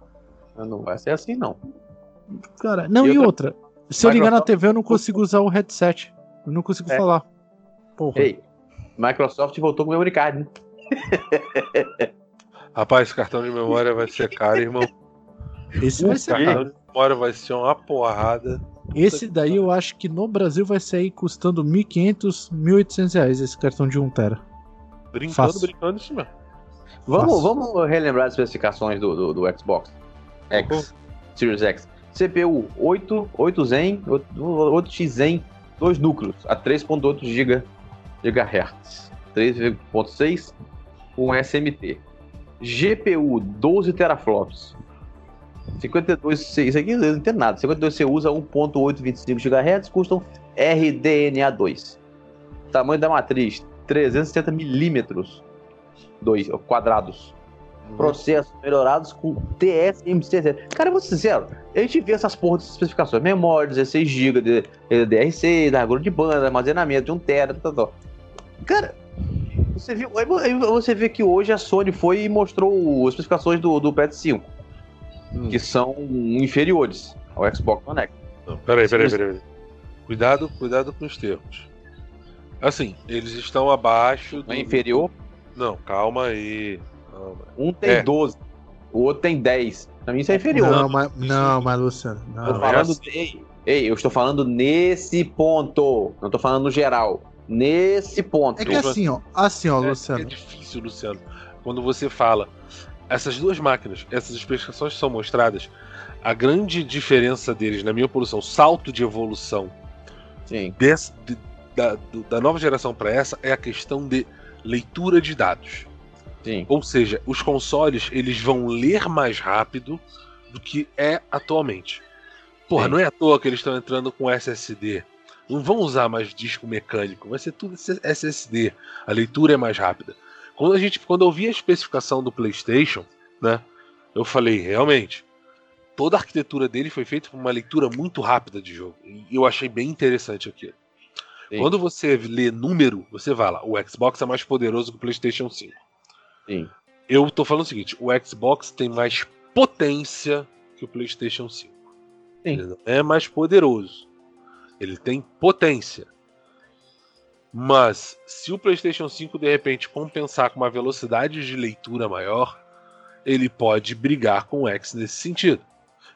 Não vai ser assim, não. Cara, não, e, e outra, se eu ligar na TV eu não consigo usar o headset. Eu não consigo é. falar. Porra. Ei, Microsoft voltou com o memory card, né? Rapaz, esse cartão de memória vai ser caro, irmão. Esse vai ser caro. Memória vai ser uma porrada. Esse daí eu acho que no Brasil vai sair custando 1.500, 1.800 reais esse cartão de 1 tera. Brincando, Fácil. brincando isso mesmo. Vamos, vamos relembrar as especificações do, do, do Xbox X, uhum. Series X. CPU 8, 8 Zen, 8X Zen, 2 núcleos a 3.8 GB GHz, 3.6 com SMT. GPU 12 teraflops, 52, isso aqui não tem nada. 52 você usa 1.825 GHz, custam RDNA2. Tamanho da matriz 360 milímetros dois quadrados. Uhum. Processos melhorados com TSMC. Cara, eu vou ser sincero, a gente vê essas porras de especificações. Memória, 16 GB de DRC, largura de banda, armazenamento de 1 TB, tal, tal. Cara, você viu, você vê que hoje a Sony foi e mostrou as especificações do, do PS5 hum. que são inferiores ao Xbox One X. Não, peraí, peraí, peraí, peraí. Cuidado, cuidado com os termos. Assim, eles estão abaixo. Do... É inferior? Não, calma aí. Calma. Um tem é. 12, o outro tem 10. Pra mim isso é inferior. Não, mas, não, mas Luciano. Não. Tô falando de, Ei, eu estou falando nesse ponto. Não estou falando no geral. Nesse ponto. É que assim, ó. Assim, ó, é, Luciano. É difícil, Luciano. Quando você fala. Essas duas máquinas, essas especificações são mostradas. A grande diferença deles, na minha posição, salto de evolução Sim. Desse, de, da, da nova geração para essa é a questão de leitura de dados. Sim. Ou seja, os consoles eles vão ler mais rápido do que é atualmente. Porra, Sim. não é à toa que eles estão entrando com SSD. Não vão usar mais disco mecânico, vai ser tudo SSD. A leitura é mais rápida. Quando a gente, quando eu vi a especificação do PlayStation, né, eu falei realmente, toda a arquitetura dele foi feita com uma leitura muito rápida de jogo. E eu achei bem interessante aquilo. Sim. Quando você lê número, você vai lá, o Xbox é mais poderoso que o PlayStation 5. Sim. Eu tô falando o seguinte, o Xbox tem mais potência que o PlayStation 5. Sim. Ele não é mais poderoso. Ele tem potência. Mas se o PlayStation 5 de repente compensar com uma velocidade de leitura maior, ele pode brigar com o X nesse sentido.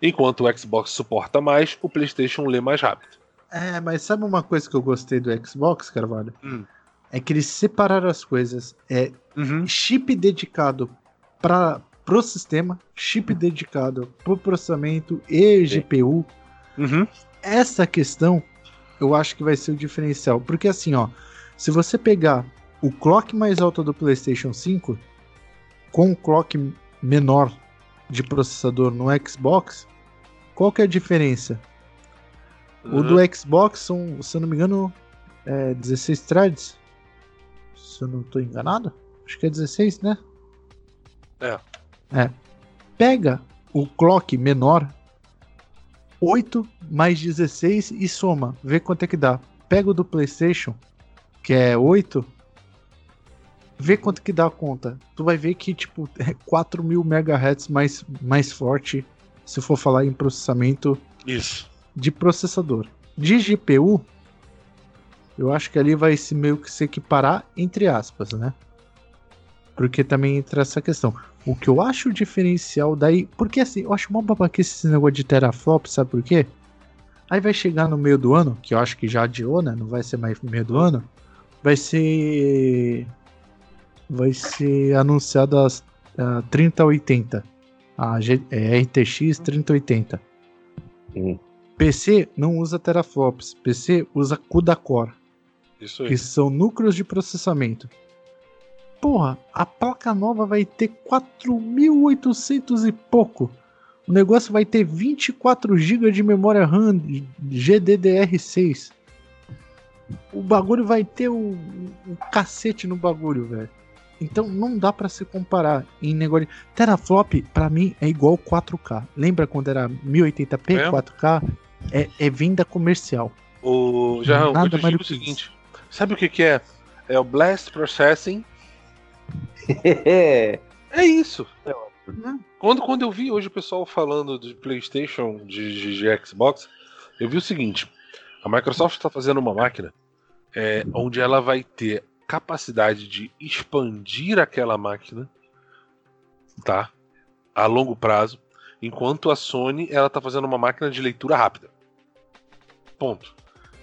Enquanto o Xbox suporta mais, o PlayStation lê mais rápido. É, mas sabe uma coisa que eu gostei do Xbox, Carvalho? Hum. É que eles separaram as coisas. É uhum. chip dedicado para pro sistema, chip dedicado pro processamento e GPU. Uhum. Essa questão eu acho que vai ser o diferencial. Porque assim, ó, se você pegar o clock mais alto do PlayStation 5 com o clock menor de processador no Xbox, qual que é a diferença? Uhum. O do Xbox são, se eu não me engano, é 16 threads. Se eu não estou enganado, acho que é 16, né? É. É. Pega o clock menor, 8 mais 16 e soma, vê quanto é que dá. Pega o do PlayStation, que é 8, vê quanto que dá a conta. Tu vai ver que, tipo, é 4 mil MHz mais, mais forte se for falar em processamento Isso. de processador. De GPU, eu acho que ali vai se meio que se equiparar entre aspas, né? Porque também entra essa questão. O que eu acho diferencial daí. Porque assim, eu acho uma babaquice esse negócio de teraflop, sabe por quê? Aí vai chegar no meio do ano, que eu acho que já adiou, né? Não vai ser mais no meio do ano. Vai ser. Vai ser anunciado as uh, 3080. A G, é, RTX 3080. Hum. PC não usa teraflops. PC usa CUDA Core. Isso aí. Que são núcleos de processamento. Porra, a placa nova vai ter 4.800 e pouco. O negócio vai ter 24 GB de memória RAM GDDR6. O bagulho vai ter o, o cacete no bagulho, velho. Então não dá para se comparar em negócio. Teraflop para mim é igual 4K. Lembra quando era 1080p, é? 4K? É, é venda comercial. O Jarrão, Nada eu te digo o seguinte: sabe o que, que é? É o Blast Processing é isso. É quando, quando eu vi hoje o pessoal falando de PlayStation, de, de, de Xbox, eu vi o seguinte: a Microsoft está fazendo uma máquina é, onde ela vai ter capacidade de expandir aquela máquina, tá? A longo prazo, enquanto a Sony ela está fazendo uma máquina de leitura rápida. Ponto.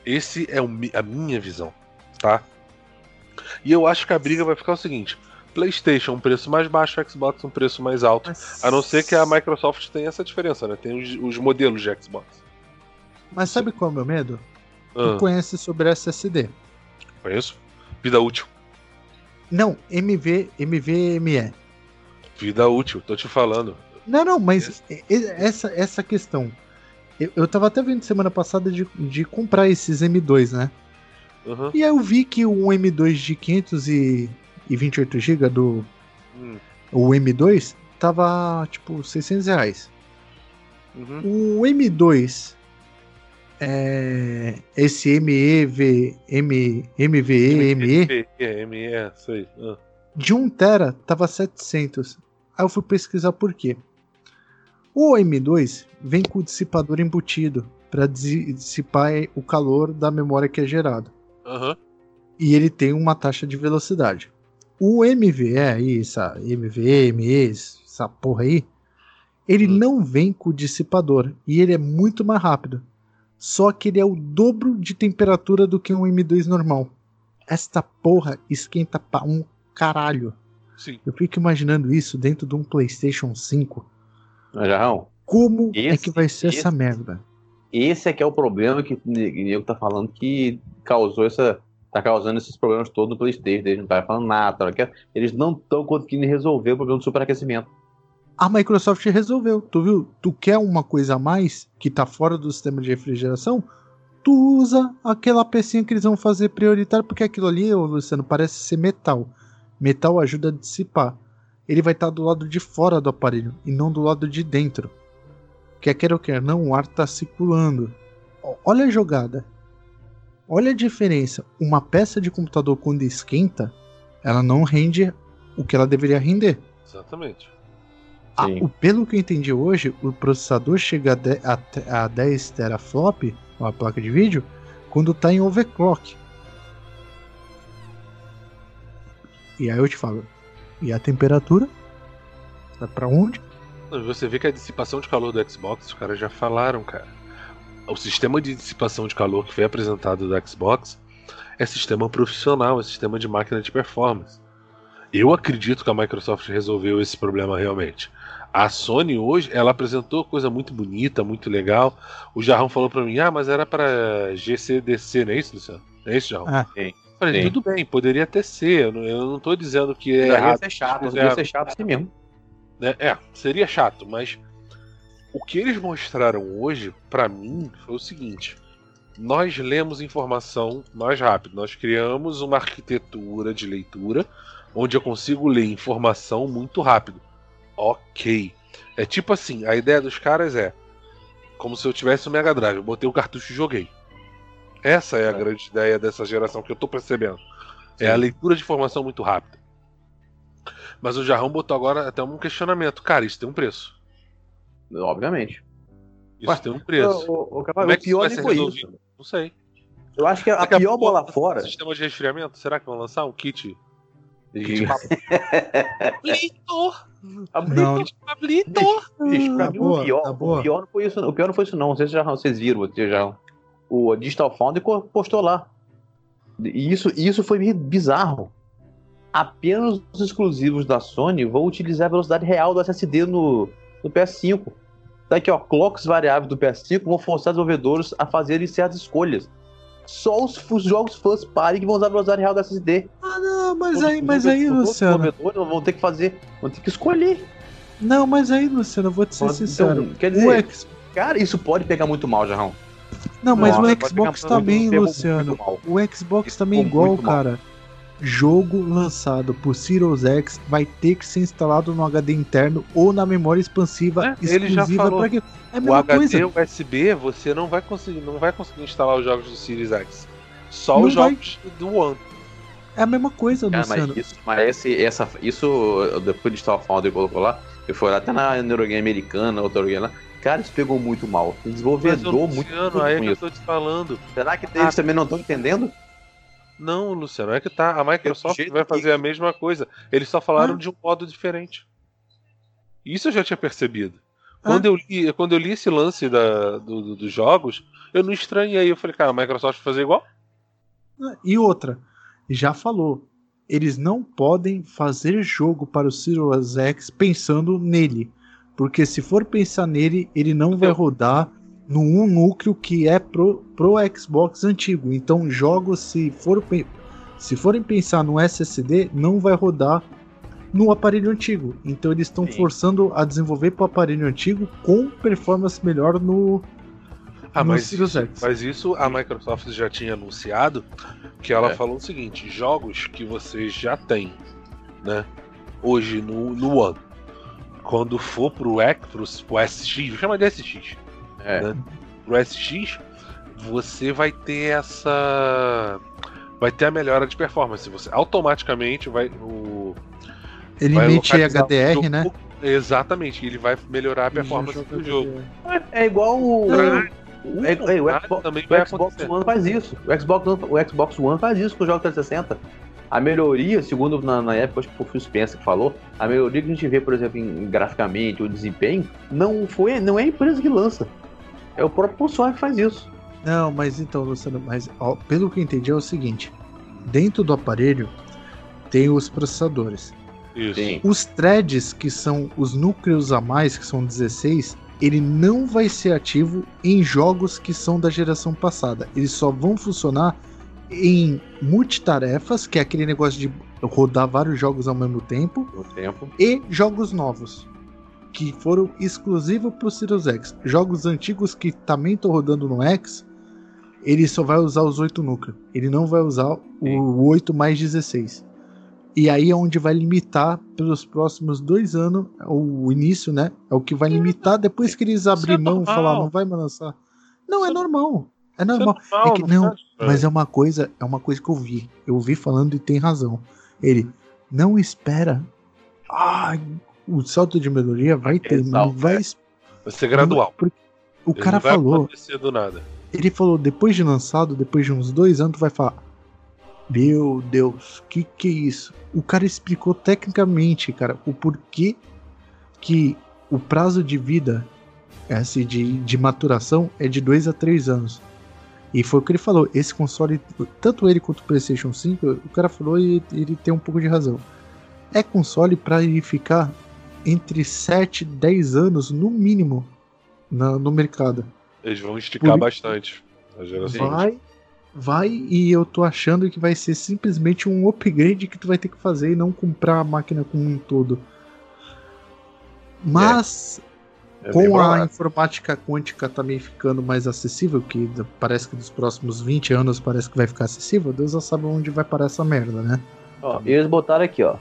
Esse é o, a minha visão, tá? E eu acho que a briga vai ficar o seguinte: PlayStation um preço mais baixo, Xbox um preço mais alto. Mas... A não ser que a Microsoft tenha essa diferença, né? Tem os, os modelos de Xbox. Mas sabe qual é o meu medo? Ah. Tu conhece sobre SSD? Conheço. Vida útil. Não, MV, MVME. Vida útil, tô te falando. Não, não, mas essa, essa questão. Eu, eu tava até vendo semana passada de, de comprar esses M2, né? Uhum. E aí eu vi que um M2 de 500 e e 28 GB do hum. o M2 tava tipo 600 reais. Uhum. O M2 é, esse MEV, M, MVE, ME, ME, é, sei. Ah. de 1 tera tava 700. Aí eu fui pesquisar por quê. O M2 vem com o dissipador embutido para dissipar o calor da memória que é gerado. Uhum. E ele tem uma taxa de velocidade. O MVE aí, essa MVE, ME, essa porra aí, ele hum. não vem com o dissipador e ele é muito mais rápido. Só que ele é o dobro de temperatura do que um M2 normal. Esta porra esquenta pra um caralho. Sim. Eu fico imaginando isso dentro de um PlayStation 5. Jarrão, Como esse, é que vai ser esse, essa merda? Esse é que é o problema que o Nego tá falando que causou essa. tá causando esses problemas todos no Playstation. Eles não tá falando nada. Tá? Eles não estão conseguindo resolver o problema do superaquecimento. A Microsoft resolveu. Tu viu? Tu quer uma coisa a mais que tá fora do sistema de refrigeração? Tu usa aquela pecinha que eles vão fazer prioritário, porque aquilo ali, Luciano, parece ser metal. Metal ajuda a dissipar. Ele vai estar tá do lado de fora do aparelho e não do lado de dentro. Quer queira ou quer não, o ar está circulando. Olha a jogada. Olha a diferença. Uma peça de computador quando esquenta, ela não rende o que ela deveria render. Exatamente. Ah, o, pelo que eu entendi hoje, o processador chega a, de, a, a 10 teraflop, a placa de vídeo, quando está em overclock. E aí eu te falo, e a temperatura? Vai pra onde? Você vê que a dissipação de calor do Xbox, os caras já falaram, cara. O sistema de dissipação de calor que foi apresentado do Xbox é sistema profissional, é sistema de máquina de performance. Eu acredito que a Microsoft resolveu esse problema realmente. A Sony hoje, ela apresentou coisa muito bonita, muito legal. O Jarrão falou para mim: "Ah, mas era para GCDC, não é isso, Luciano? Não é isso, Jarrão?" Ah, sim. Falei, tudo bem, poderia até ser. Eu não, eu não tô dizendo que é. Poderia ser chato, poderia ser chato assim mesmo. Né? É, seria chato, mas o que eles mostraram hoje, para mim, foi o seguinte: nós lemos informação mais rápido, nós criamos uma arquitetura de leitura onde eu consigo ler informação muito rápido. Ok. É tipo assim, a ideia dos caras é como se eu tivesse o Mega Drive, eu botei o cartucho e joguei. Essa é a é. grande ideia dessa geração que eu tô percebendo. Sim. É a leitura de informação muito rápida. Mas o Jarrão botou agora até um questionamento. Cara, isso tem um preço. Obviamente. Isso Ué, tem um preço. O, o, o, Como é que pior isso foi resolvido? isso. Não sei. Eu acho que a, a pior bola fora. Sistema de resfriamento? Será que vão lançar um kit? Pablito! Pablito! Pablito! Bicho, pra tá mim boa, o pior, tá o pior não foi isso. O pior não foi isso, não. Não sei se já, vocês viram, vocês já o Digital Foundry postou lá. E isso, isso foi bizarro. Apenas os exclusivos da Sony vão utilizar a velocidade real do SSD no, no PS5. Daqui, ó, clocks variáveis do PS5 vão forçar desenvolvedores a fazerem certas escolhas. Só os, os jogos first party que vão usar a velocidade real do SSD. Ah, não, mas os, aí, mas aí, Luciano. Vão ter que fazer, vão ter que escolher. Não, mas aí, Luciano, eu vou te ser então, sincero. Quer dizer, cara, isso pode pegar muito mal, Jarrão. Não, mas Nossa, o Xbox também, Luciano. O Xbox também é igual, cara. Jogo lançado por Series X vai ter que ser instalado no HD interno ou na memória expansiva é, exclusiva para que é a mesma o HD coisa. USB você não vai conseguir, não vai conseguir instalar os jogos do Series X. Só não os vai... jogos do One. É a mesma coisa, Cara, Luciano. Mas, isso, mas esse, essa, isso depois de instalar o Foundry colocou lá, eu fui lá até na Neurogame americana, outra Neurogame lá, Cara, isso pegou muito mal. O desenvolvedor Mas, muito. Luciano, aí é que eu tô te falando. Será que eles ah, também não estão entendendo? Não, Luciano, é que tá. A Microsoft vai fazer a mesma coisa. Eles só falaram ah. de um modo diferente. Isso eu já tinha percebido. Ah. Quando, eu li, quando eu li esse lance da, do, do, dos jogos, eu não estranhei. Eu falei, cara, a Microsoft vai fazer igual? E outra, já falou. Eles não podem fazer jogo para o Series X pensando nele. Porque se for pensar nele, ele não vai rodar no um núcleo que é pro, pro Xbox antigo. Então, jogos, se, for, se forem pensar no SSD, não vai rodar no aparelho antigo. Então, eles estão forçando a desenvolver para o aparelho antigo com performance melhor no. Ah, no mas, isso, mas isso a Microsoft já tinha anunciado que ela é. falou o seguinte: jogos que você já tem, né? Hoje no, no One quando for pro, X, pro, pro SX, chama de SX. É. Né? Pro SX, você vai ter essa. Vai ter a melhora de performance. Você automaticamente vai. O, ele vai emite HDR, né? Exatamente, ele vai melhorar a performance do jogo. É, é igual o. O, é, é, o Xbox, o Xbox One faz isso. O Xbox, o Xbox One faz isso com o jogo 360. A melhoria, segundo na, na época, acho que foi o Phil Spencer que falou, a melhoria que a gente vê, por exemplo, em, graficamente ou desempenho, não, foi, não é a empresa que lança. É o próprio console que faz isso. Não, mas então, Luciano, mas ó, pelo que eu entendi é o seguinte: dentro do aparelho tem os processadores. Isso. Os threads, que são os núcleos a mais, que são 16, ele não vai ser ativo em jogos que são da geração passada. Eles só vão funcionar em multitarefas, que é aquele negócio de rodar vários jogos ao mesmo tempo, tempo. e jogos novos, que foram exclusivos para o Sirius X. Jogos antigos que também estão rodando no X, ele só vai usar os 8 núcleos. Ele não vai usar Sim. o 8 mais 16. E aí é onde vai limitar pelos próximos dois anos, o início, né? É o que vai limitar depois que eles abrir mão e falar, não vai mais lançar. Não, é normal. É normal. É que, não, mas é uma coisa, é uma coisa que eu vi. Eu vi falando e tem razão. Ele não espera. Ah, o salto de melhoria vai ter, não vai. É. Vai ser gradual. O ele cara falou. Do nada. Ele falou, depois de lançado, depois de uns dois anos, tu vai falar. Meu Deus, que que é isso? O cara explicou tecnicamente, cara, o porquê que o prazo de vida esse de, de maturação é de 2 a 3 anos. E foi o que ele falou. Esse console, tanto ele quanto o PlayStation 5, o cara falou e ele tem um pouco de razão. É console para ele ficar entre 7 e 10 anos, no mínimo, na, no mercado. Eles vão esticar Por... bastante a geração. Vai, vai e eu tô achando que vai ser simplesmente um upgrade que tu vai ter que fazer e não comprar a máquina como um todo. Mas é. É com a informática quântica também ficando mais acessível, que parece que nos próximos 20 anos parece que vai ficar acessível, Deus já sabe onde vai parar essa merda, né? Ó, eles botaram aqui, ó.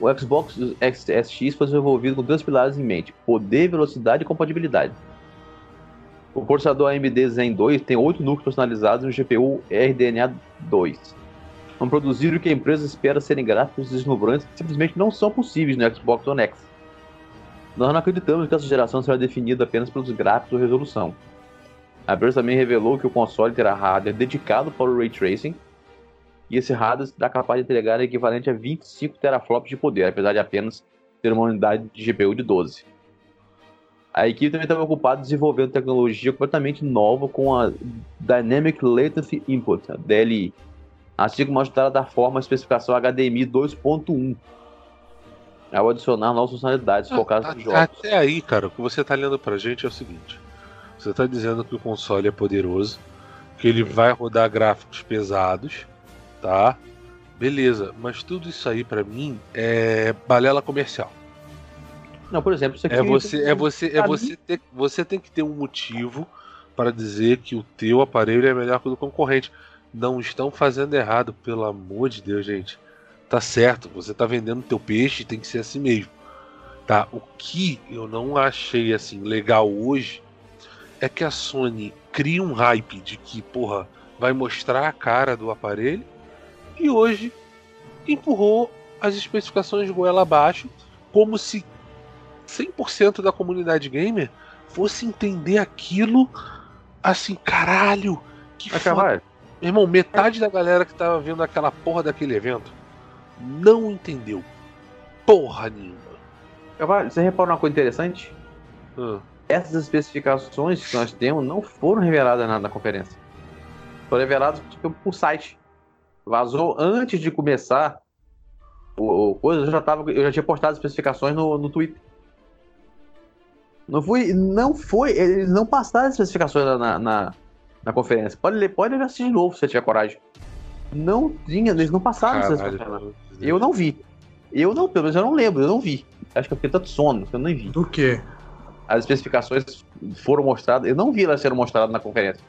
O Xbox SX foi desenvolvido com dois pilares em mente: poder, velocidade e compatibilidade. O processador AMD Zen 2 tem oito núcleos personalizados no GPU RDNA 2. Vão produzir o que a empresa espera serem gráficos deslumbrantes que simplesmente não são possíveis no Xbox One X. Nós não acreditamos que essa geração será definida apenas pelos gráficos ou resolução. A empresa também revelou que o console terá hardware dedicado para o Ray Tracing, e esse hardware será capaz de entregar equivalente a 25 teraflops de poder, apesar de apenas ter uma unidade de GPU de 12. A equipe também estava ocupada desenvolvendo tecnologia completamente nova com a Dynamic Latency Input, a DLI, assim como ajudar a dar forma à especificação HDMI 2.1, ao adicionar novas funcionalidades focadas nos jogos. Até aí, cara, o que você está lendo pra gente é o seguinte: você está dizendo que o console é poderoso, que ele vai rodar gráficos pesados, tá? Beleza, mas tudo isso aí para mim é balela comercial. Não, por exemplo, isso aqui é você, é você, é você ter, você tem que ter um motivo para dizer que o teu aparelho é melhor que o do concorrente. Não estão fazendo errado, pelo amor de Deus, gente. Tá certo, você tá vendendo teu peixe, tem que ser assim mesmo. Tá? O que eu não achei assim legal hoje é que a Sony cria um hype de que, porra, vai mostrar a cara do aparelho e hoje empurrou as especificações goela abaixo como se 100% da comunidade gamer fosse entender aquilo assim, caralho, que foda. Meu irmão, metade da galera que tava vendo aquela porra daquele evento não entendeu porra nenhuma. Você reparou uma coisa interessante? Hum. Essas especificações que nós temos não foram reveladas na, na conferência. Foram reveladas tipo, por site. Vazou antes de começar o, o coisa, eu já, tava, eu já tinha postado as especificações no, no Twitter. Não foi, não foi, eles não passaram as especificações na, na, na conferência. Pode ler, pode ler assistir de novo se você tiver coragem. Não tinha, eles não passaram Caralho, essas especificações. Eu não vi. Eu não, pelo menos eu não lembro, eu não vi. Acho que eu fiquei tanto sono que eu nem vi. Do que? As especificações foram mostradas, eu não vi elas sendo mostradas na conferência.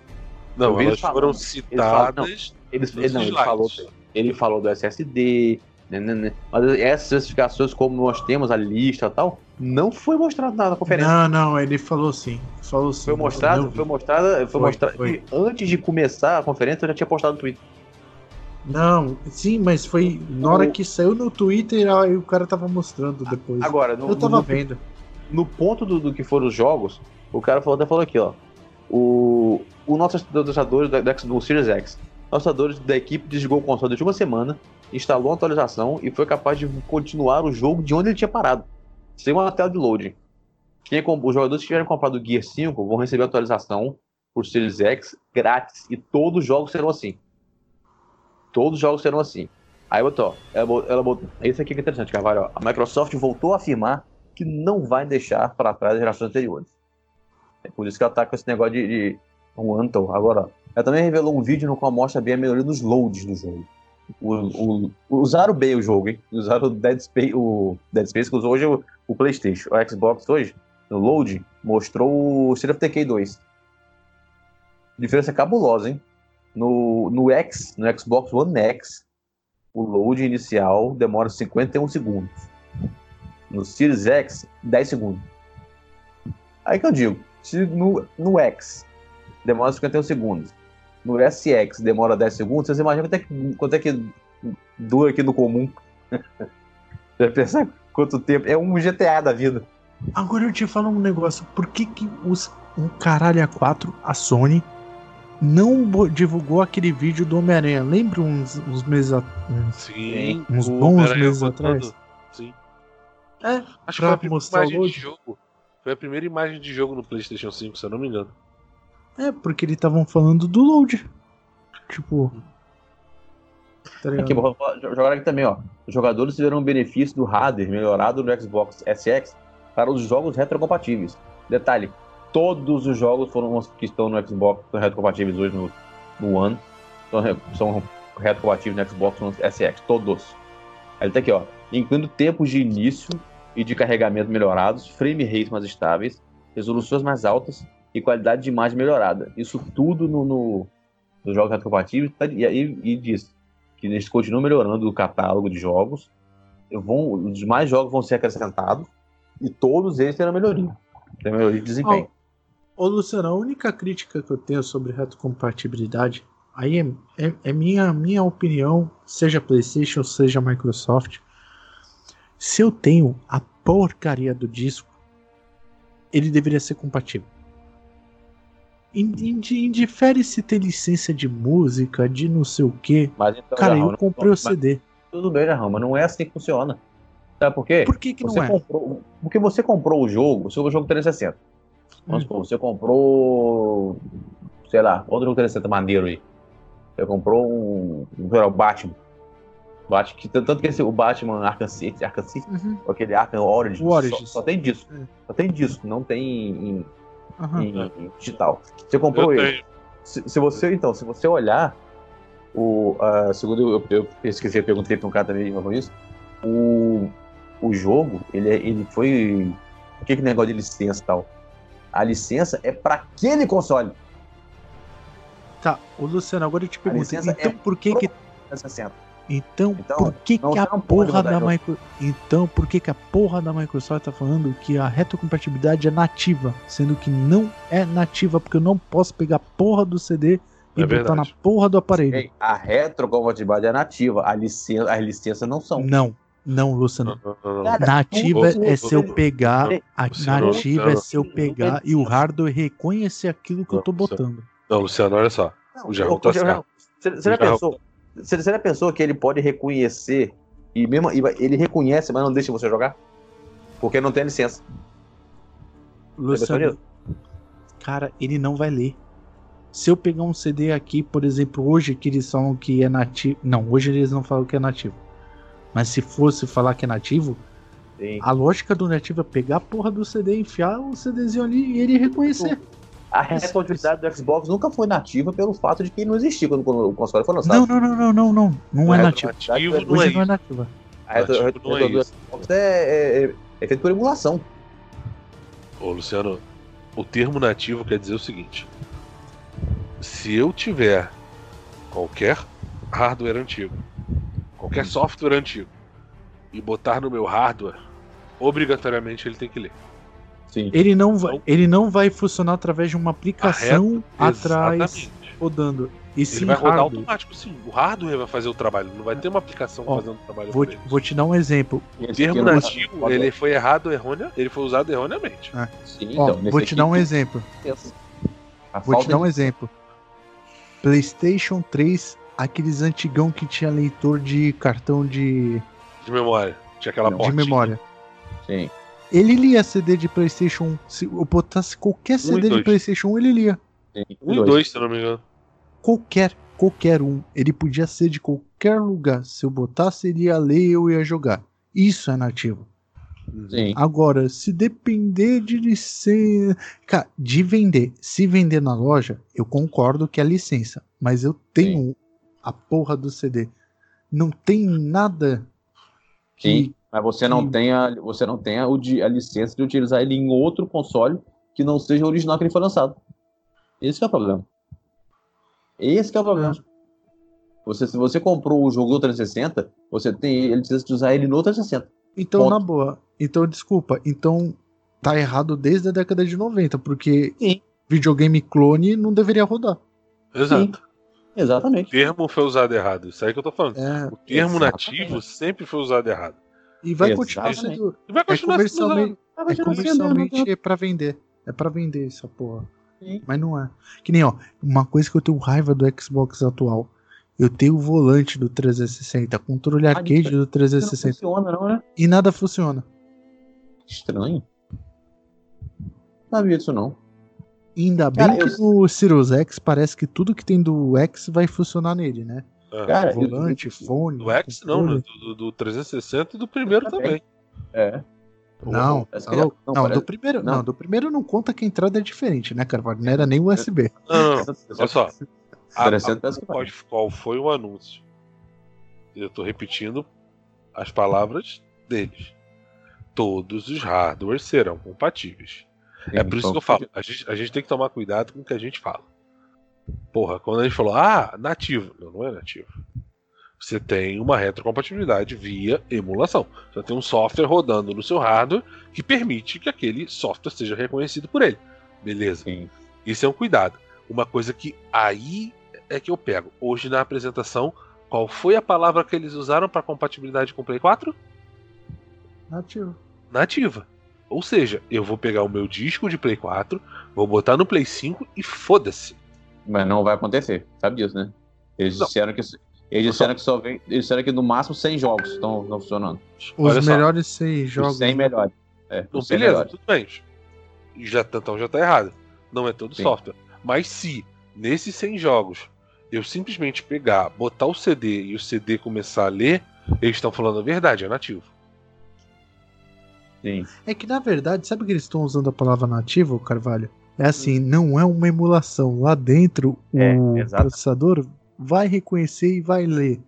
Não, elas foram citadas. Eles, não, ele, falou, ele falou do SSD, né, né, né. Mas essas especificações, como nós temos a lista e tal, não foi mostrado na conferência. Não, não, ele falou sim. Falou sim. Foi mostrado, foi mostrado, foi, foi mostrado. Foi. Antes de começar a conferência, eu já tinha postado no Twitter. Não, sim, mas foi na hora que saiu no Twitter, aí o cara tava mostrando depois. Agora, no, eu tava no, vendo. No ponto do, do, que foram os jogos, o cara falou, até falou aqui, ó. O, o nosso testador do, do Series X, nossos testadores da equipe desligou o console durante uma semana instalou a atualização e foi capaz de continuar o jogo de onde ele tinha parado, sem uma tela de loading. Quem, os jogadores que tiverem comprado o Gear 5 vão receber a atualização por Series X grátis. E todos os jogos serão assim. Todos os jogos serão assim. Aí botou, ela, ela botou. Esse aqui é interessante, Carvalho. A Microsoft voltou a afirmar que não vai deixar para trás as gerações anteriores. É por isso que ela tá com esse negócio de, de um Anton. Agora, ela também revelou um vídeo no qual mostra bem a melhoria dos loads do jogo. O, o, usaram bem o jogo, hein? Usaram o Dead Space, o Dead Space que usou hoje o, o PlayStation. O Xbox hoje, no load, mostrou o State of Decay 2. Diferença cabulosa, hein? No, no X, no Xbox One X, o load inicial demora 51 segundos. No Series X, 10 segundos. Aí que eu digo, se no, no X demora 51 segundos, no SX demora 10 segundos, vocês imaginam quanto é que, quanto é que dura aqui no comum? Já pensar quanto tempo? É um GTA da vida. Agora eu te falo um negócio. Por que, que os, um caralho a 4, a Sony, não divulgou aquele vídeo do Homem-Aranha? Lembra uns, uns meses atrás? Sim. Uns bons meses atrás? Sim. É, acho que foi a primeira imagem de jogo. Foi a primeira imagem de jogo no PlayStation 5, se eu não me engano. É, porque eles estavam falando do load. Tipo. Tá aqui, vou jogar aqui também, ó. Os jogadores tiveram um benefício do hardware melhorado no Xbox SX para os jogos retrocompatíveis. Detalhe: todos os jogos foram que estão no Xbox são retrocompatíveis hoje no, no One. São, são retrocompatíveis no Xbox no SX, todos. Aí tá aqui, ó. Incluindo tempos de início e de carregamento melhorados, frame rates mais estáveis, resoluções mais altas e qualidade de imagem melhorada. Isso tudo no, no, no jogo retrocompatível tá, e, e, e diz que eles continuam melhorando o catálogo de jogos. Vão, os demais jogos vão ser acrescentados e todos eles terão melhoria. Tem melhoria de desempenho. Ô, ô Luciano, a única crítica que eu tenho sobre retrocompatibilidade aí é, é, é, minha, minha opinião, seja PlayStation, seja Microsoft. Se eu tenho a porcaria do disco, ele deveria ser compatível. Indifere se ter licença de música, de não sei o que. Então, Cara, eu comprei o CD. Tudo bem, Jarrão, mas não é assim que funciona. Sabe por quê? Por que, que você não é? Comprou, porque você comprou o jogo, o seu jogo 360. Vamos hum. supor, você comprou. Sei lá, outro jogo 360 maneiro aí. Você comprou um. um o Batman. Batman que, tanto que esse, o Batman Arkham City, Arkham City uhum. aquele Arkham Origins, Origins. Só, só, tem disco. É. Só tem disco, não tem em, uhum. em, em digital. Você comprou eu ele. Se, se, você, então, se você olhar, o, uh, segundo eu, eu pesquisei, perguntei para um cara também com isso, o, o jogo, ele, é, ele foi. O que que negócio de licença e tal? A licença é para aquele console. Tá, o Luciano, agora eu te pergunto, então é por que que. 360. Então, então por que, que a porra da Microsoft. Então, por que, que a porra da Microsoft tá falando que a retrocompatibilidade é nativa, sendo que não é nativa, porque eu não posso pegar a porra do CD e é botar na porra do aparelho. A retrocompatibilidade é nativa, a licença, as licenças não são. Não. Não, Luciano. nativa é se eu pegar. A nativa é se eu pegar e o hardware reconhecer aquilo que eu tô botando. Não, Luciano, olha só. O Jarrão tá certo. Você já pensou? Você já pensou que ele pode reconhecer e mesmo ele reconhece, mas não deixa você jogar? Porque não tem licença. Luciano, cara, ele não vai ler. Se eu pegar um CD aqui, por exemplo, hoje que eles falam que é nativo. Não, hoje eles não falam que é nativo. Mas se fosse falar que é nativo, Sim. a lógica do nativo é pegar a porra do CD, enfiar o CDzinho ali e ele reconhecer. A retroatividade do Xbox nunca foi nativa pelo fato de que não existia quando, o console foi lançado. Não, não, não, não, não, não. Não, é não Hoje não é nativa. A retroatividade do Xbox é, é, é feito por emulação. Ô, Luciano, o termo nativo quer dizer o seguinte: se eu tiver qualquer hardware antigo, qualquer software antigo, e botar no meu hardware, obrigatoriamente ele tem que ler. Sim. Ele não vai, então, ele não vai funcionar através de uma aplicação atrás rodando. E sim, ele vai rodar hardware. automático, sim. O hardware vai fazer o trabalho, não vai ter uma aplicação Ó, fazendo o trabalho. Vou te, vou te dar um exemplo. O termo nativo, ele foi errado, errôneo, ele foi usado erroneamente. É. Sim, Ó, então, vou te dar um exemplo. Vou te dar um exemplo. PlayStation 3, aqueles antigão que tinha leitor de cartão de. De memória. Tinha aquela porta. De memória. Sim. Ele lia CD de PlayStation 1. Se eu botasse qualquer CD de PlayStation 1, ele lia. Um e dois, se não me engano. Qualquer, qualquer um. Ele podia ser de qualquer lugar. Se eu botasse, ele ia ler e eu ia jogar. Isso é nativo. Sim. Agora, se depender de licença. Cara, de vender. Se vender na loja, eu concordo que é licença. Mas eu tenho Sim. a porra do CD. Não tem nada. Que, Sim, mas você não que... tem, a, você não tem a, a licença de utilizar ele em outro console que não seja o original que ele foi lançado. Esse é o problema. Esse é o problema. Você, se você comprou o jogo do 360, você tem ele precisa usar ele no 360. Então, Ponto. na boa. Então, desculpa. Então, tá errado desde a década de 90, porque Sim. videogame clone não deveria rodar. Exato. Sim. Exatamente. O termo foi usado errado. Isso aí que eu tô falando. É, o termo exatamente. nativo sempre foi usado errado. E vai continuar sendo. E vai continuar é comercialmente, é comercialmente é pra vender. É pra vender essa porra. Sim. Mas não é. Que nem, ó, uma coisa que eu tenho raiva do Xbox atual. Eu tenho o volante do 360, controle ah, arcade do 360. Não funciona, não, né? E nada funciona. Estranho. Não sabia disso não. Ainda bem Cara, que eu... no Sirius X parece que tudo que tem do X vai funcionar nele, né? É. Cara, volante, eu... fone. Do X não, né? do, do 360 e do primeiro também. É. Não, tá não, não, não do primeiro, não. não. do primeiro não conta que a entrada é diferente, né, Carvalho? Não era nem USB. Não, não, olha só. A, a, qual foi o anúncio? Eu tô repetindo as palavras deles. Todos os hardwares serão compatíveis. Sim, é por isso que eu falo. A gente, a gente tem que tomar cuidado com o que a gente fala. Porra, quando a gente falou, ah, nativo. Não, não é nativo. Você tem uma retrocompatibilidade via emulação. Você tem um software rodando no seu hardware que permite que aquele software seja reconhecido por ele. Beleza. Sim. Isso é um cuidado. Uma coisa que aí é que eu pego. Hoje na apresentação, qual foi a palavra que eles usaram para compatibilidade com o Play 4? Nativa. Nativa. Ou seja, eu vou pegar o meu disco de Play 4, vou botar no Play 5 e foda-se. Mas não vai acontecer, sabe disso, né? Eles não. disseram que eles disseram que só vem, eles disseram que no máximo 100 jogos estão funcionando. Os Olha melhores só. 100 jogos. Os 100 melhores. É, não, beleza, melhores. tudo bem. Já, então já tá errado. Não é todo Sim. software. Mas se nesses 100 jogos eu simplesmente pegar, botar o CD e o CD começar a ler, eles estão falando a verdade, é nativo. Sim. É que na verdade, sabe que eles estão usando a palavra nativo, Carvalho? É assim, não é uma emulação. Lá dentro, é, o exatamente. processador vai reconhecer e vai ler.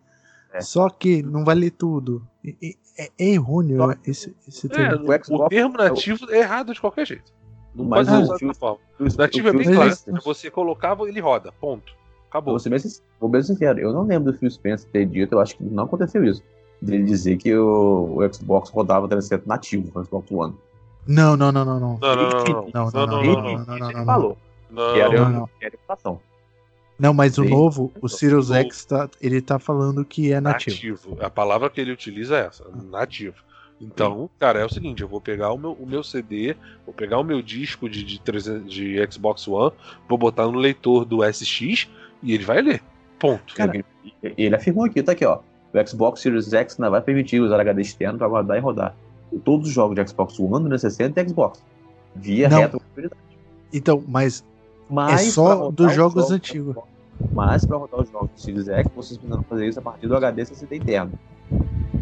É. Só que não vai ler tudo. É, é, é errôneo esse, esse termo. É, o, o, termo nativo é errado de qualquer jeito. Não Mas pode usar dessa forma. Nativo é bem claro. Você colocava, ele roda. Ponto. Acabou. Vou ser, bem, vou bem sincero, eu não lembro do Phil Spencer ter dito, eu acho que não aconteceu isso. Dele dizer que o, o Xbox rodava 360 nativo, o Xbox One. Não, não, não, não, não. Não, não, não. Não, não, não. Falou. Que era, não, não. Não, mas o novo, o Sirius X, tá, ele tá falando que é nativo. Nativo. A palavra que ele utiliza é essa, nativo. Então, cara, é o seguinte, eu vou pegar o meu, o meu CD, vou pegar o meu disco de, de, 300, de Xbox One, vou botar no leitor do SX e ele vai ler. Ponto. Cara, ele, ele afirmou aqui, tá aqui, ó. O Xbox Series X não vai permitir usar HD externo para guardar e rodar todos os jogos de Xbox One, 360 e Xbox. Via retrocompatibilidade. Então, mas, mas é só dos jogos antigos. Mas para rodar os jogos do Series X, vocês precisam fazer isso a partir do HD SSD interno.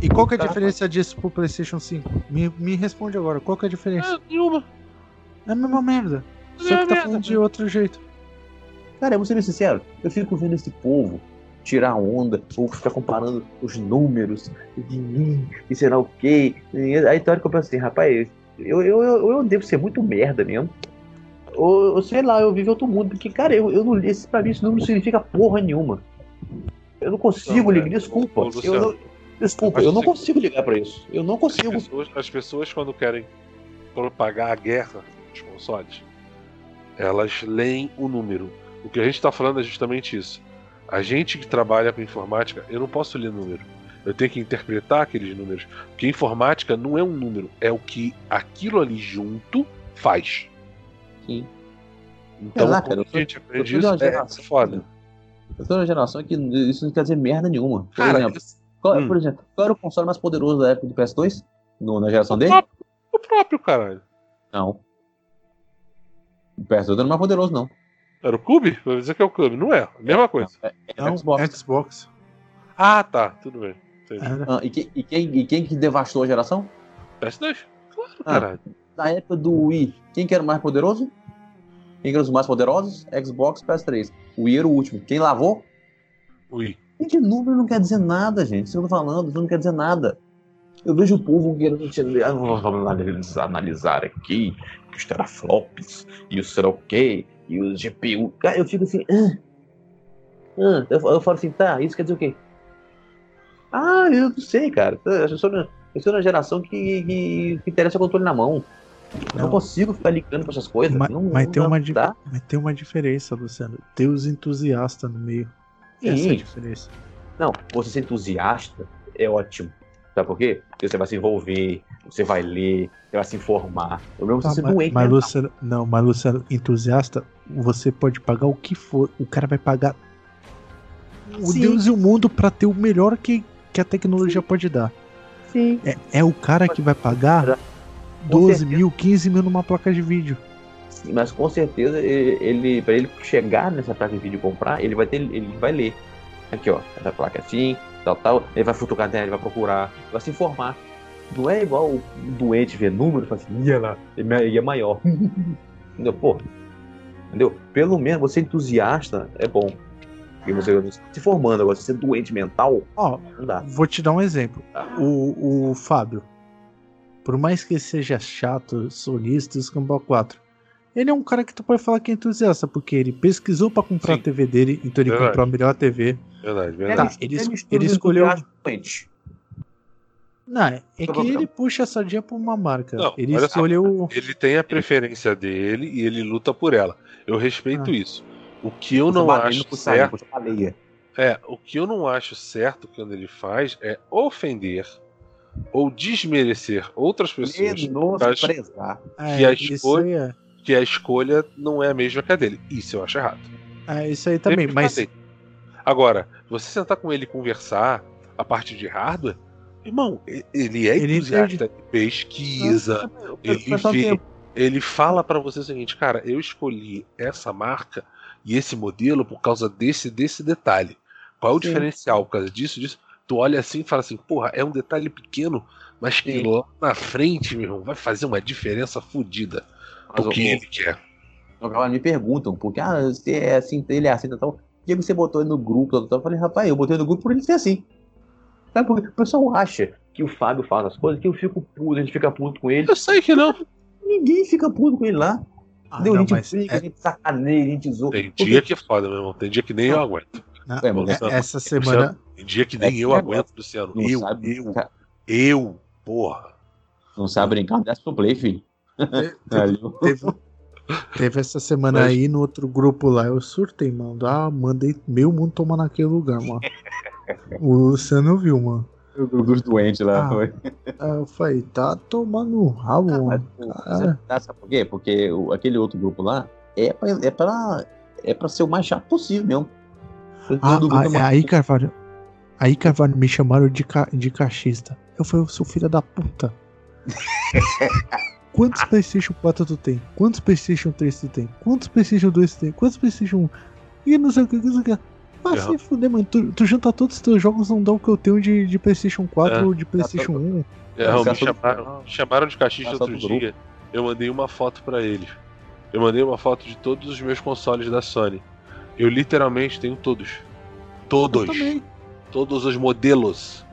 E qual que é a diferença disso pro PlayStation 5? Me, me responde agora, qual que é a diferença? É, nenhuma. É a mesma merda. É Só que tá merda, falando de outro jeito. Cara, eu vou ser sincero, eu fico vendo esse povo tirar onda, ou ficar comparando os números de mim, e sei lá o quê. Aí tem hora que eu penso assim, rapaz, eu, eu, eu, eu devo ser muito merda mesmo. Ou, ou sei lá, eu vivo outro mundo, porque, cara, eu, eu não esse, pra mim isso não significa porra nenhuma. Eu não consigo não, ligar, é, desculpa. Eu não, desculpa, eu não consigo ligar pra isso. Eu não consigo. As pessoas, as pessoas quando querem propagar a guerra dos consoles, elas leem o número. O que a gente está falando é justamente isso a gente que trabalha com informática, eu não posso ler número. Eu tenho que interpretar aqueles números. Porque informática não é um número, é o que aquilo ali junto faz. Sim. Então, lá, cara, a gente aprende isso, é foda. Eu tô na geração que isso não quer dizer merda nenhuma. Por cara, exemplo, qual, hum. por exemplo, qual era o console mais poderoso da época do PS2? No, na geração o dele? Próprio, o próprio, caralho. Não. O PS2 não era mais poderoso, não. Era o Cube? Vai dizer que é o Cube. Não é, mesma coisa. É, é Não, Xbox. Xbox. Ah, tá, tudo bem. Ah, e, que, e, quem, e quem que devastou a geração? PS2. Claro, ah, caralho. Na época do Wii, quem que era o mais poderoso? Quem eram os mais poderosos? Xbox PS3. O Wii era o último. Quem lavou? Wii. E de número não quer dizer nada, gente. Isso que eu tô falando, isso não quer dizer nada. Eu vejo o povo querendo vamos analisar aqui os teraflops e o sei o quê, e os GPU. Cara, eu fico assim. Ah, ah, eu, eu falo assim, tá, isso quer dizer o quê? Ah, eu não sei, cara. Eu sou na, eu sou na geração que, que, que interessa o controle na mão. Não. não consigo ficar ligando pra essas coisas. Mas, não, mas, não tem uma mas tem uma diferença, Luciano. Tem os entusiastas no meio. Sim. Essa é a diferença. Não, você ser entusiasta é ótimo. Sabe por quê? Porque você vai se envolver, você vai ler, você vai se informar. O mesmo tá, você ser mas, doente. Mas, Luciano, não, mas Luciano, entusiasta, você pode pagar o que for. O cara vai pagar o Sim. Deus e o mundo para ter o melhor que, que a tecnologia Sim. pode dar. Sim. É, é o cara que vai pagar 12 mil, 15 mil numa placa de vídeo. Sim, mas com certeza ele, ele para ele chegar nessa placa de vídeo e comprar, ele vai ter, ele vai ler. Aqui ó, essa placa é assim, tal, tal. Ele vai futucar dela, ele vai procurar, vai se informar. Não é igual o doente ver número e falar assim, ia lá, ele é maior. Entendeu? Pô, entendeu? Pelo menos você entusiasta é bom. E você se formando agora, você é doente mental, Ó, não dá. Vou te dar um exemplo. O, o Fábio, por mais que seja chato, sonista, Escambau 4, ele é um cara que tu pode falar que é entusiasta, porque ele pesquisou para comprar Sim. a TV dele, então ele verdade. comprou a melhor TV. Verdade, verdade. Tá, ele, ele, ele escolheu. Não, é que ele puxa essa dia pra uma marca. Não, ele escolheu. Só, ele tem a preferência dele e ele luta por ela. Eu respeito ah. isso. O que eu não acho certo. É, o que eu não acho certo quando ele faz é ofender ou desmerecer outras pessoas. Menosprezar. Que, a escolha, é. que a escolha não é a mesma que a dele. Isso eu acho errado. É, isso aí também, Sempre mas. Agora, você sentar com ele e conversar a parte de hardware, irmão, ele é ele entusiasta, ele pesquisa, ele vê, ele fala para você o seguinte, cara, eu escolhi essa marca e esse modelo por causa desse desse detalhe. Qual é o Sim. diferencial por causa disso, disso? Tu olha assim e fala assim, porra, é um detalhe pequeno, mas que Sim. lá na frente, meu irmão, vai fazer uma diferença fodida. O que ele quer. Me perguntam, porque ah, você é assim, ele é assim, tal. Que você botou ele no grupo? Eu falei, rapaz, eu botei no grupo por ele ser assim. Sabe porque o pessoal acha que o Fábio faz as coisas, que eu fico puto, a gente fica puto com ele. Eu sei que não. Ninguém fica puto com ele lá. Ah, Deu, não, a gente briga, é... a gente sacaneia, a gente zoa. Tem dia que é foda, meu irmão. Tem dia que nem eu aguento. Não, é, essa semana. Tem dia que nem é eu aguento, Luciano. Não eu, sabe, eu, eu, porra. Não sabe brincar, desce pro play, filho. Teve, teve, teve, essa semana Mas... aí no outro grupo lá, eu surtei, mano. Ah, mandei meu mundo tomar naquele lugar, mano. o Luciano viu, mano. O grupo dos doentes lá. Ah, foi. eu falei, tá tomando rabo, ah, mano. Cara. Sabe por quê? Porque o, aquele outro grupo lá é pra, é, pra, é pra ser o mais chato possível mesmo. Ah, ah, aí, Carvalho. Aí, Carvalho, me chamaram de, ca, de cachista. Eu falei, eu sou filha da puta. Quantos PlayStation 4 tu tem? Quantos PlayStation 3 tu tem? Quantos PlayStation 2 tu tem? Quantos PlayStation 1? E não sei o que, não sei o que. Ah, se fuder, mano. Tu, tu junta todos os teus jogos, não dá o que eu tenho de, de PlayStation 4 é. ou de PlayStation 1. É, me chamaram, chamaram de cachista outro dia. Eu mandei uma foto para eles. Eu mandei uma foto de todos os meus consoles da Sony. Eu literalmente tenho todos. Todos. Todos os modelos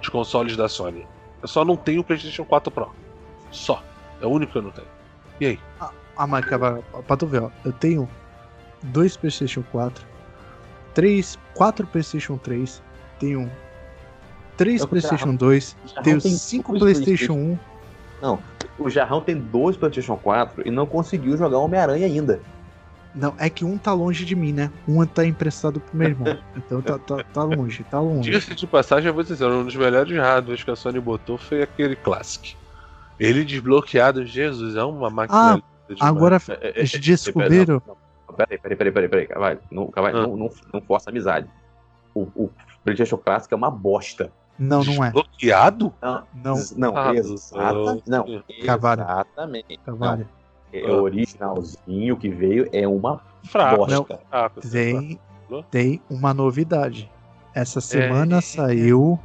de consoles da Sony. Eu só não tenho o PlayStation 4 Pro. Só. É o único que eu não tenho. E aí? Ah, ah mas pra tu ver, ó. Eu tenho dois PlayStation 4, três, quatro PlayStation 3, tenho três PlayStation 2, tenho cinco PlayStation 1. Não, o Jarrão tem dois PlayStation 4 e não conseguiu jogar Homem-Aranha ainda. Não, é que um tá longe de mim, né? Um tá emprestado pro meu irmão. Então tá, tá, tá longe, tá longe. Diga-se de passagem, eu vou dizer, um dos melhores hardwares que a Sony botou foi aquele Classic. Ele desbloqueado, Jesus, é uma máquina. Ah, agora é, é, é, descobriram. Peraí, peraí, peraí, peraí, peraí, Carvalho. Não, ah. não, não, não força amizade. O, o PlayStation Classic é uma bosta. Não, não é. Bloqueado? Não, não, não, ah, exatamente. Não, Carvalho. Exatamente. Carvalho. é ah. originalzinho que veio, é uma Fraco. bosta. Não, tem, tem uma novidade. Essa semana é, saiu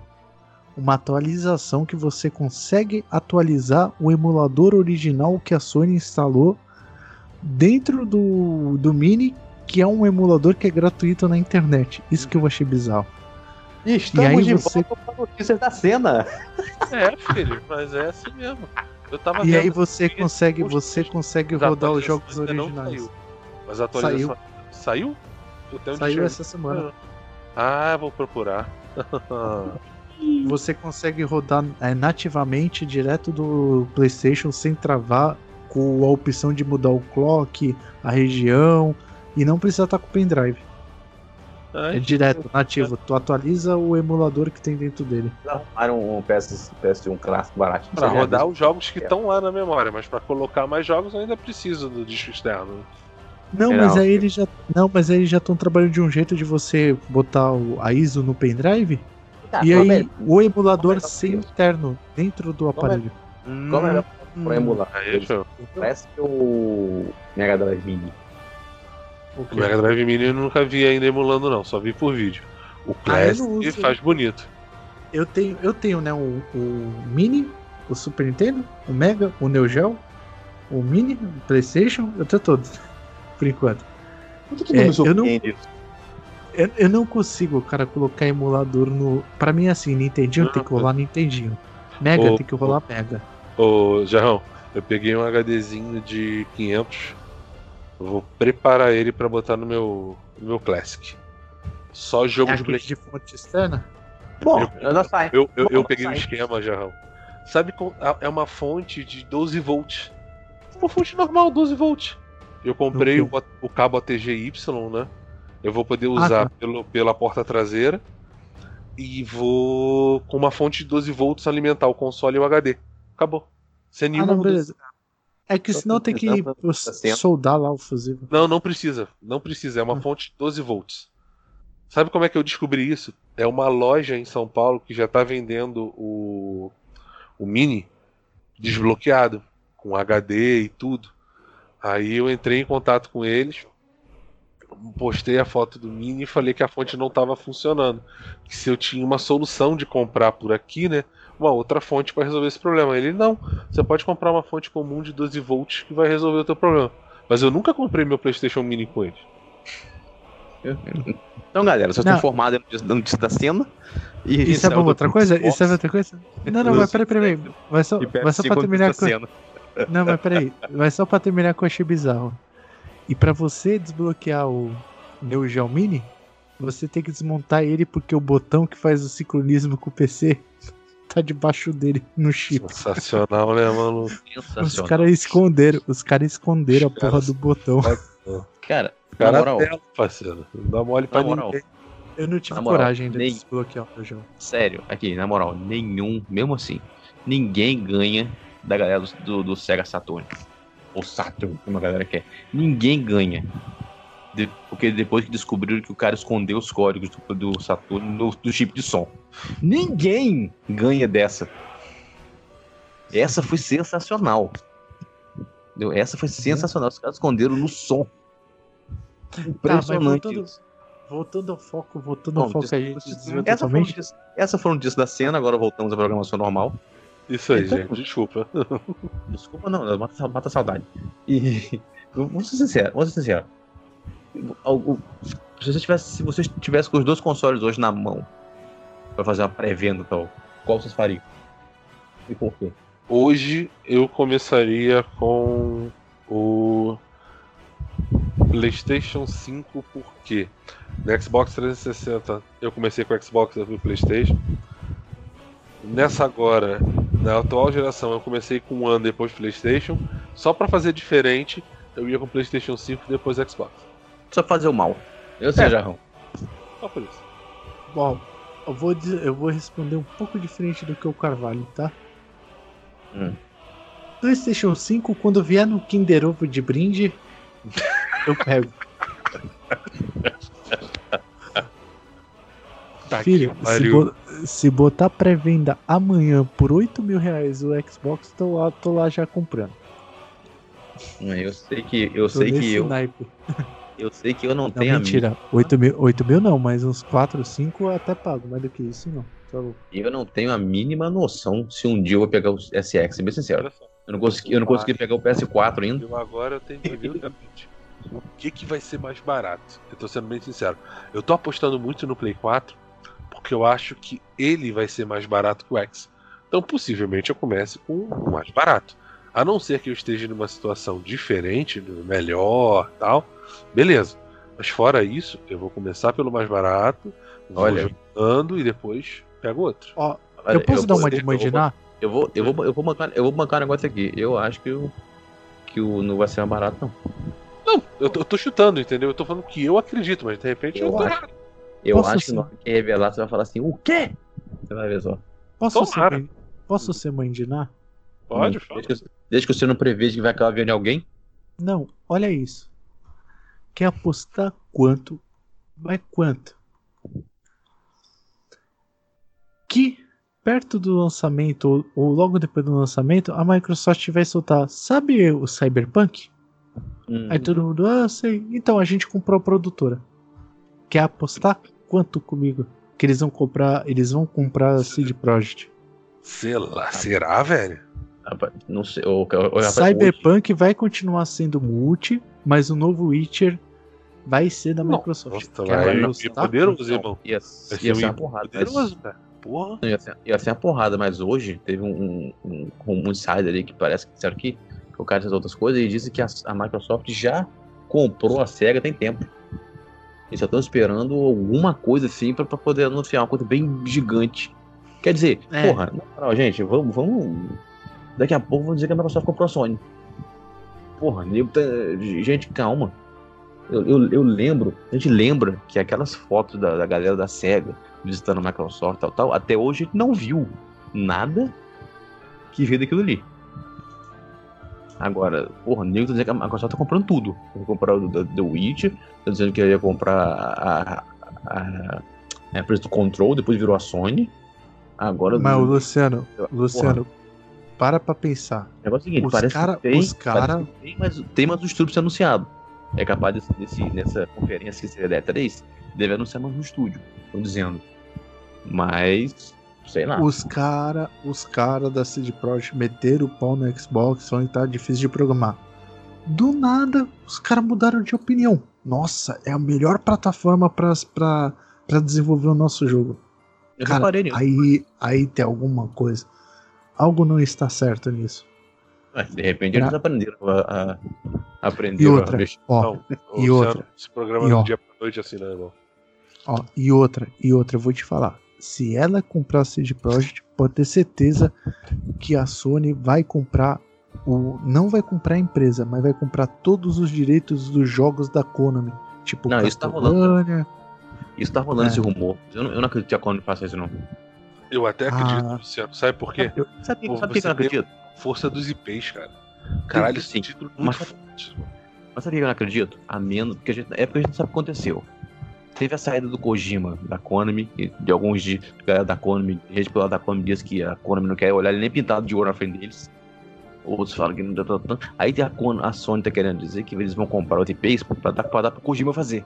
uma atualização que você consegue atualizar o emulador original que a Sony instalou dentro do, do Mini, que é um emulador que é gratuito na internet. Isso que eu achei bizarro. E estamos e aí de você... volta para notícias da cena. É, filho, mas é assim mesmo. Eu tava e aí você consegue, você consegue rodar os jogos originais. Saiu. Mas a atualização saiu? Saiu, saiu essa semana. Ah, vou procurar. você consegue rodar é, nativamente direto do PlayStation sem travar com a opção de mudar o clock, a região e não precisa estar com o pendrive. Ai, é direto, nativo. Tu atualiza o emulador que tem dentro dele. Arrumaram um PS, PS1 clássico barato. Pra rodar os jogos que estão lá na memória, mas para colocar mais jogos eu ainda preciso do disco externo. Não, é, mas não. aí eles já. Não, mas aí eles já estão trabalhando de um jeito de você botar o, a ISO no pendrive tá, e aí é, o emulador ser interno dentro do aparelho. Hum, como é pra emular? Aí, Parece que o Mega Drive Mini. O Mega Drive Mini eu nunca vi ainda emulando, não, só vi por vídeo. O Classic ah, faz bonito. Eu tenho, eu tenho né, o, o Mini, o Super Nintendo, o Mega, o Neo Geo, o Mini, o PlayStation, eu tenho todos, por enquanto. É, eu, não, eu, eu, não consigo, cara, colocar emulador no. Pra mim, assim, Nintendinho tem que rolar Nintendinho. Mega tem que rolar Mega. Ô, Jarrão, eu peguei um HDzinho de 500 eu vou preparar ele para botar no meu, no meu Classic. Só jogo é de Play. de fonte externa? Bom, eu, não sai. Eu, eu, eu peguei um esquema, Jarrão. Sabe, é uma fonte de 12 volts. Uma fonte normal, 12 volts. Eu comprei o, o, cabo ATGY, né? Eu vou poder usar ah, tá. pelo, pela porta traseira. E vou, com uma fonte de 12 volts, alimentar o console e o HD. Acabou. Sem nenhuma ah, não, beleza. É que senão tem que soldar lá o fusível. Não, não precisa. Não precisa. É uma hum. fonte de 12 volts. Sabe como é que eu descobri isso? É uma loja em São Paulo que já está vendendo o, o Mini desbloqueado, com HD e tudo. Aí eu entrei em contato com eles, postei a foto do Mini e falei que a fonte não estava funcionando. Que se eu tinha uma solução de comprar por aqui, né? uma outra fonte para resolver esse problema. Ele não, você pode comprar uma fonte comum de 12 volts que vai resolver o teu problema. Mas eu nunca comprei meu PlayStation Mini com ele. Então, galera, vocês estão informados no notícia da cena. E isso é bom, outra coisa? Isso é outra coisa? Não, não, mas peraí, peraí. Vai só, vai só pra terminar com. Não, mas peraí. Vai só pra terminar com o achei bizarro. E pra você desbloquear o Neo Geo Mini, você tem que desmontar ele porque o botão que faz o sincronismo com o PC tá debaixo dele no chip. Sensacional, né, mano? Os caras esconderam, os caras esconderam os a porra do botão. Cara, cara na moral, tela, parceiro. Dá mole pra moral. ninguém. Eu não tive moral, coragem de nem... desbloquear o jogo. Sério, aqui, na moral, nenhum, mesmo assim, ninguém ganha da galera do, do, do Sega Saturn. Ou Saturn, como a galera quer. Ninguém ganha de, porque depois que descobriram que o cara escondeu os códigos do, do Saturno no, do chip de som. Ninguém ganha dessa. Essa foi sensacional. Entendeu? Essa foi sensacional. Os caras esconderam no som. Impressionante. Tá, voltando, voltando, ao foco, voltando Bom, ao foco a gente essa. Foi um essa foi um disco da cena, agora voltamos à programação normal. Isso aí, então, gente, desculpa. Desculpa não, mata, mata a saudade. E vamos ser sinceros, vamos ser sinceros se você tivesse, se você tivesse com os dois consoles hoje na mão para fazer uma pré-venda tal, qual vocês fariam? E por quê? Hoje eu começaria com o PlayStation 5 porque no Xbox 360 eu comecei com o Xbox e o PlayStation. Nessa agora, na atual geração, eu comecei com um ano depois do PlayStation. Só para fazer diferente, eu ia com o PlayStation 5 e depois Xbox só fazer o mal. Eu sei, é. Jarrão. Só por isso. Bom, eu vou, dizer, eu vou responder um pouco diferente do que o Carvalho, tá? Hum. PlayStation 5, quando vier no Kinder Ovo de brinde, eu pego. Tá Filho, se, bo se, botar pré-venda amanhã por 8 mil reais o Xbox, tô lá, tô lá já comprando. Eu sei que eu sei que eu, eu sei que eu não, não tenho mentira. a 8 mil, 8 mil não, mas uns 4, 5 até pago, mais do que isso não. Tá eu não tenho a mínima noção se um dia eu vou pegar o SX, bem sincero. Eu não consegui, eu não consegui pegar o PS4 ainda. Eu agora eu tenho que ver o que, que vai ser mais barato. Eu tô sendo bem sincero. Eu tô apostando muito no Play 4 porque eu acho que ele vai ser mais barato que o X. Então possivelmente eu comece com o mais barato. A não ser que eu esteja numa situação diferente, melhor tal. Beleza. Mas fora isso, eu vou começar pelo mais barato, vou Olha. jogando e depois pego outro. Ó, eu posso eu dar uma de imaginar? Eu vou, eu vou, eu vou bancar, eu vou bancar um negócio aqui. Eu acho que o que o não vai ser mais barato não. Não, eu tô, eu tô, chutando, entendeu? Eu tô falando que eu acredito, mas de repente eu, eu tô acho, Eu Posso acho que na hora que revelar você vai falar assim, o quê? Você vai ver só. Posso ser, posso ser mãe de Ná? Pode, hum, desde, que, desde que você não preveja que vai acabar vendo alguém. Não, olha isso. Quer apostar quanto? Vai quanto? Que perto do lançamento, ou logo depois do lançamento, a Microsoft vai soltar, sabe o Cyberpunk? Uhum. Aí todo mundo, ah, sei. Então a gente comprou a produtora. Quer apostar quanto comigo? Que eles vão comprar, eles vão comprar a CD Projekt. Sei lá, será, velho? Não sei. Cyberpunk vai continuar sendo multi, mas o novo Witcher vai ser da Microsoft. Nossa, vai, vai poderoso, irmão. Ia, ia ser uma porrada. Poderoso, cara. Porra. Ia ser, ia ser uma porrada, mas hoje teve um, um, um insider ali que parece que disseram que o cara fez outras coisas e disse que a, a, Microsoft já comprou a SEGA tem tempo. Eles só estão esperando alguma coisa assim para poder anunciar uma coisa bem gigante. Quer dizer, é. porra, gente, vamos, vamos. Daqui a pouco vão dizer que a Microsoft comprou a Sony. Porra, tá, gente, calma. Eu, eu, eu, lembro, a gente lembra que aquelas fotos da, da galera da SEGA visitando a Microsoft tal, tal, até hoje a gente não viu nada que veio daquilo ali. Agora, porra, o nego tá dizendo que a Microsoft tá comprando tudo. Vai comprar o The Witch, tá dizendo que ia comprar a, a, a, empresa do Control, depois virou a Sony. Agora. Mas o Luciano, Luciano, para pra pensar. É o seguinte, os parece cara, que tem, os cara... tem, mas, tem mais um estúdio ser anunciado. É capaz desse, desse, nessa conferência que seria da E3, deve anunciar mais um estúdio, tô dizendo. Mas sei lá. Os cara, os cara da CD Projekt meteram o pau no Xbox, onde tá difícil de programar. Do nada, os caras mudaram de opinião. Nossa, é a melhor plataforma para desenvolver o nosso jogo. Eu cara, aí, aí tem alguma coisa. Algo não está certo nisso. de repente eles aprenderam a, a aprender. E outra, ó, não, e outra. Esse programa e, ó, dia pra noite assim, né, irmão? Ó, e outra, e outra, eu vou te falar se ela comprar a CD Projekt, pode ter certeza que a Sony vai comprar o não vai comprar a empresa, mas vai comprar todos os direitos dos jogos da Konami, tipo Não, isso tá rolando. Isso tá rolando é. esse rumor. Eu não, eu não acredito que a Konami faça isso não. Eu até acredito, ah. Luciano. Sabe por quê? Eu, sabe, por sabe por que eu não acredito? Força dos IPs, cara. Caralho, esse título é mas, mas sabe por que eu não acredito? A menos, porque a gente, é porque a gente não sabe o que aconteceu teve a saída do Kojima da Konami, de alguns de galera da Konami, gente pela da Konami diz que a Konami não quer olhar ele nem pintado de ouro na frente deles. Outros falam que não dá tanto. Aí tem a, a Sony tá querendo dizer que eles vão comprar o TPs pra dar, pra dar pro Kojima fazer.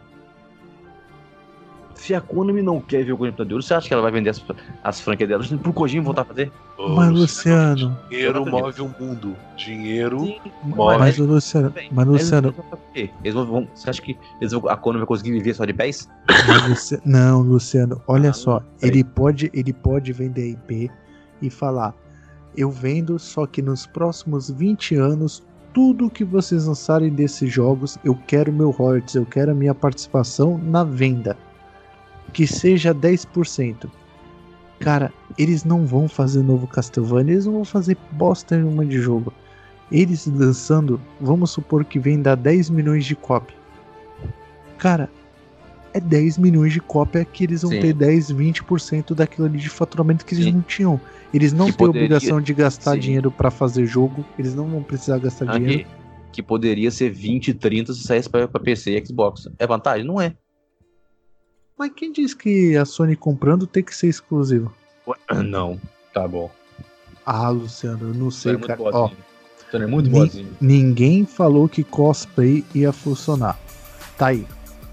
Se a Konami não quer ver o Kojima de ouro, você acha que ela vai vender as, as franquias dela pro Kojima voltar a fazer? Mas, Luciano. Dinheiro move o mundo. Dinheiro Sim, move. Mas, Luciano. Mas, Luciano. Eles vão, você acha que eles vão, a Konami vai conseguir viver só de pés? Luciano, não, Luciano. Olha ah, só. Ele pode, ele pode vender IP e falar: eu vendo, só que nos próximos 20 anos tudo que vocês lançarem desses jogos, eu quero meu royalties, eu quero a minha participação na venda que seja 10%. Cara, eles não vão fazer novo Castlevania, eles não vão fazer bosta nenhuma de jogo. Eles lançando, vamos supor que venda 10 milhões de cópia. Cara, é 10 milhões de cópia que eles vão Sim. ter 10, 20% daquilo ali de faturamento que eles Sim. não tinham. Eles não que têm poderia... obrigação de gastar Sim. dinheiro para fazer jogo, eles não vão precisar gastar Aqui. dinheiro. Que poderia ser 20, 30 se saísse para PC e Xbox. É vantagem? Não é. Mas quem diz que a Sony comprando tem que ser exclusivo? Não, tá bom. Ah, Luciano, eu não sei, cara. Ó, Sony é muito boazinho. Ninguém falou que cosplay ia funcionar. Tá aí.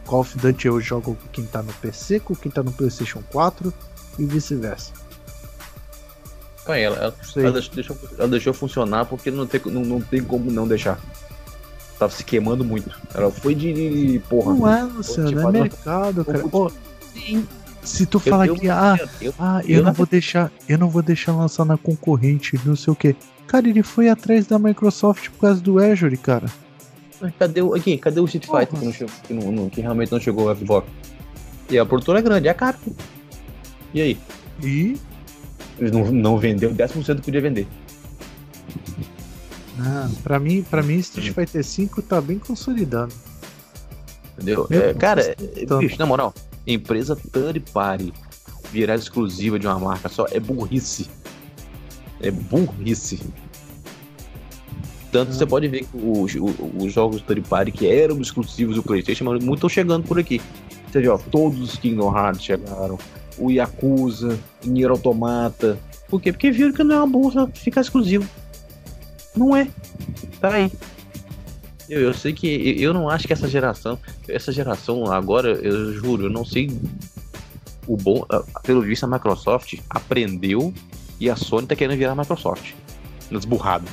Call of Duty eu jogo com quem tá no PC, com quem tá no PlayStation 4 e vice-versa. Ela, ela, ela, deixou, ela deixou funcionar porque não tem, não, não tem como não deixar. Tava se queimando muito. Ela foi de. Porra. Não é, Luciano, tipo, é mercado, cara. Pô, sim. Se tu falar eu, que, ah, eu, ah, eu, não vou deixar, eu não vou deixar lançar na concorrente, não sei o que. Cara, ele foi atrás da Microsoft por causa do Azure, cara. Cadê o. Aqui, cadê o Street Fighter que, não chegou, que, não, não, que, realmente não chegou o Xbox? E a produtora é grande, é a Capcom. E aí? E? Eles não, não vendeu 10% que podia vender. Não, pra mim, pra mim Street Fighter 5 tá bem consolidado. Entendeu? É, cara, é, bicho, na moral, empresa third party virar exclusiva de uma marca só é burrice. É burrice. Tanto você pode ver que os, os, jogos third party que eram exclusivos do PlayStation, mas muitos estão chegando por aqui. Você viu, ó, todos os Kingdom Hearts chegaram, o Yakuza, o Nier Automata. Por quê? Porque viram que não é uma bolsa ficar exclusivo. Não é. Tá aí. Eu, eu sei que eu não acho que essa geração, essa geração agora, eu juro, eu não sei o bom, pelo visto a Microsoft aprendeu e a Sony tá querendo virar a Microsoft. Desburrado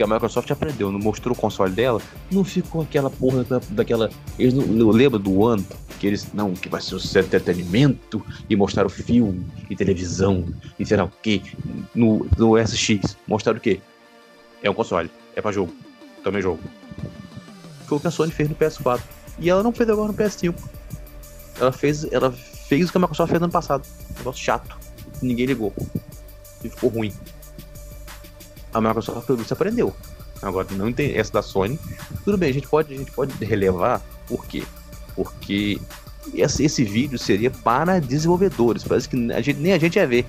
que a Microsoft aprendeu, não mostrou o console dela, não ficou aquela porra da, daquela. Eles não, lembram do ano que eles. Não, que vai ser o entretenimento e mostraram filme e televisão e sei lá o que. No, no SX. Mostraram o que? É um console, é pra jogo. Também jogo. Foi o que a Sony fez no PS4. E ela não fez agora no PS5. Ela fez, ela fez o que a Microsoft fez no ano passado. Um negócio chato. Ninguém ligou. E ficou ruim a Microsoft se aprendeu. Agora, não tem essa da Sony. Tudo bem, a gente pode, a gente pode relevar. Por quê? Porque esse, esse vídeo seria para desenvolvedores. Parece que a gente, nem a gente ia ver.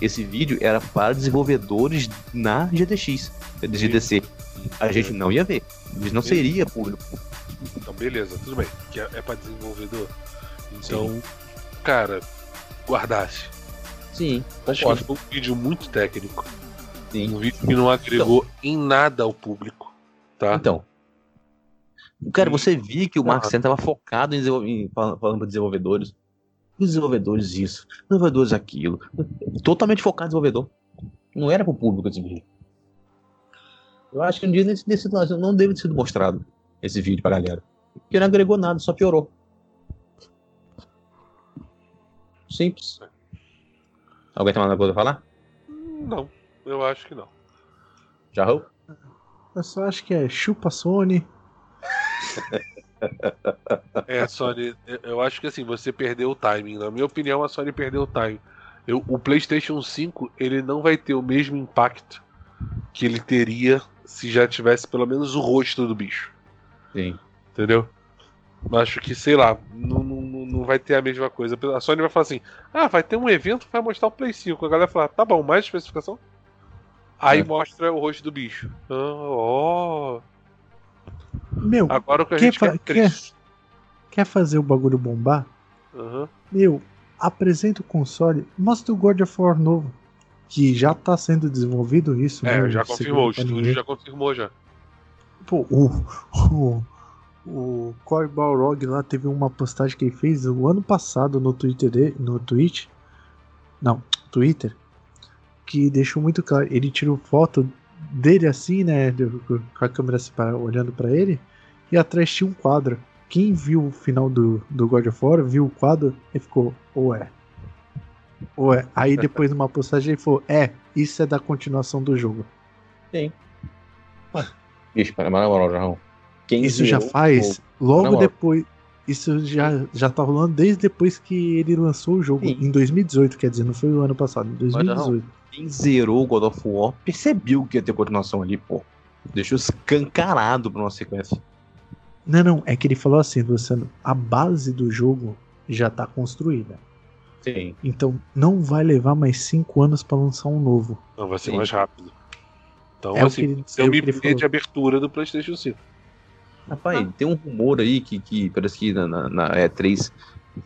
Esse vídeo era para desenvolvedores na GDX, GDC. A gente não ia ver. Isso não seria público. Então, beleza, tudo bem. Que é, é para desenvolvedor. Então, Sim. cara, guardasse. Sim. Acho que foi um vídeo muito técnico. Sim. Um vídeo que não agregou então, em nada ao público. Tá? Então. Cara, você via que o Mark Sen estava focado em, em falando para desenvolvedores. Desenvolvedores isso, desenvolvedores aquilo. Totalmente focado em desenvolvedor. Não era para o público esse vídeo. Eu acho que um dia nesse, nesse não deve ter sido mostrado esse vídeo pra galera. Porque não agregou nada, só piorou. Simples. Alguém tem mais alguma coisa a falar? Não. Eu acho que não. Jarrou? Eu só acho que é chupa Sony. é, Sony, eu acho que assim, você perdeu o timing. Na minha opinião, a Sony perdeu o timing. Eu, o PlayStation 5 ele não vai ter o mesmo impacto que ele teria se já tivesse pelo menos o rosto do bicho. Sim. Entendeu? Acho que, sei lá, não, não, não vai ter a mesma coisa. A Sony vai falar assim: ah, vai ter um evento que vai mostrar o Play 5. A galera vai falar: tá bom, mais especificação? Aí é. mostra o rosto do bicho. Oh. Meu, agora o que a gente quer, quer, quer fazer o bagulho bombar? Uhum. Meu, apresenta o console, mostra o God of War novo. Que já tá sendo desenvolvido isso. É, né, já confirmou, o estúdio já confirmou já. Pô, o, o, o Corey Balrog lá teve uma postagem que ele fez o ano passado no Twitter, no Twitch. Não, Twitter que deixou muito claro. Ele tirou foto dele assim, né? Com a câmera olhando para ele, e atrás tinha um quadro. Quem viu o final do, do God of War, viu o quadro e ficou, ué. Ué. Aí depois numa postagem ele falou, é, isso é da continuação do jogo. Sim. Ixi, para na moral, Jarrão. Quem isso já faz logo depois. Isso já, já tá rolando desde depois que ele lançou o jogo. Sim. Em 2018, quer dizer, não foi o ano passado, em 2018 quem zerou God of War percebeu que ia ter continuação ali, pô. Deixou escancarado pra uma sequência. Não, não, é que ele falou assim, Luciano, a base do jogo já tá construída. Sim. Então não vai levar mais cinco anos para lançar um novo. Não, vai ser Sim. mais rápido. Então, é assim, ele, é o de abertura do PlayStation 5. Rapaz, ah. tem um rumor aí que, que parece que na, na, na E3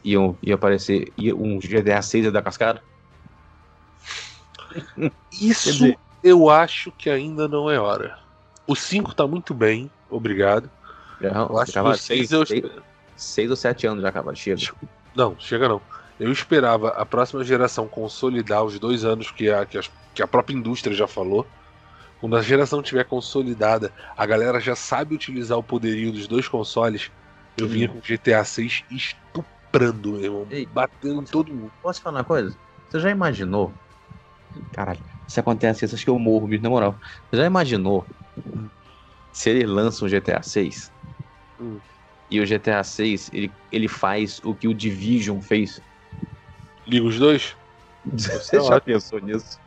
iam, ia aparecer ia um GTA 6 da cascada. Isso, Eu acho que ainda não é hora. O 5 tá muito bem, obrigado. eu acho que o 6 eu... seis ou 7 anos já acaba, chega. Não, chega não. Eu esperava a próxima geração consolidar os dois anos que a, que a, que a própria indústria já falou. Quando a geração tiver consolidada, a galera já sabe utilizar o poderio dos dois consoles. Eu vinha com GTA 6 estuprando, meu irmão. Ei, batendo em todo mundo. Posso falar uma coisa? Você já imaginou? Caralho, se acontece isso, acho que eu morro, bicho, na moral. Você já imaginou hum. se ele lança um GTA 6? Hum. E o GTA 6 ele, ele faz o que o Division fez. Liga os dois? Você já pensou nisso?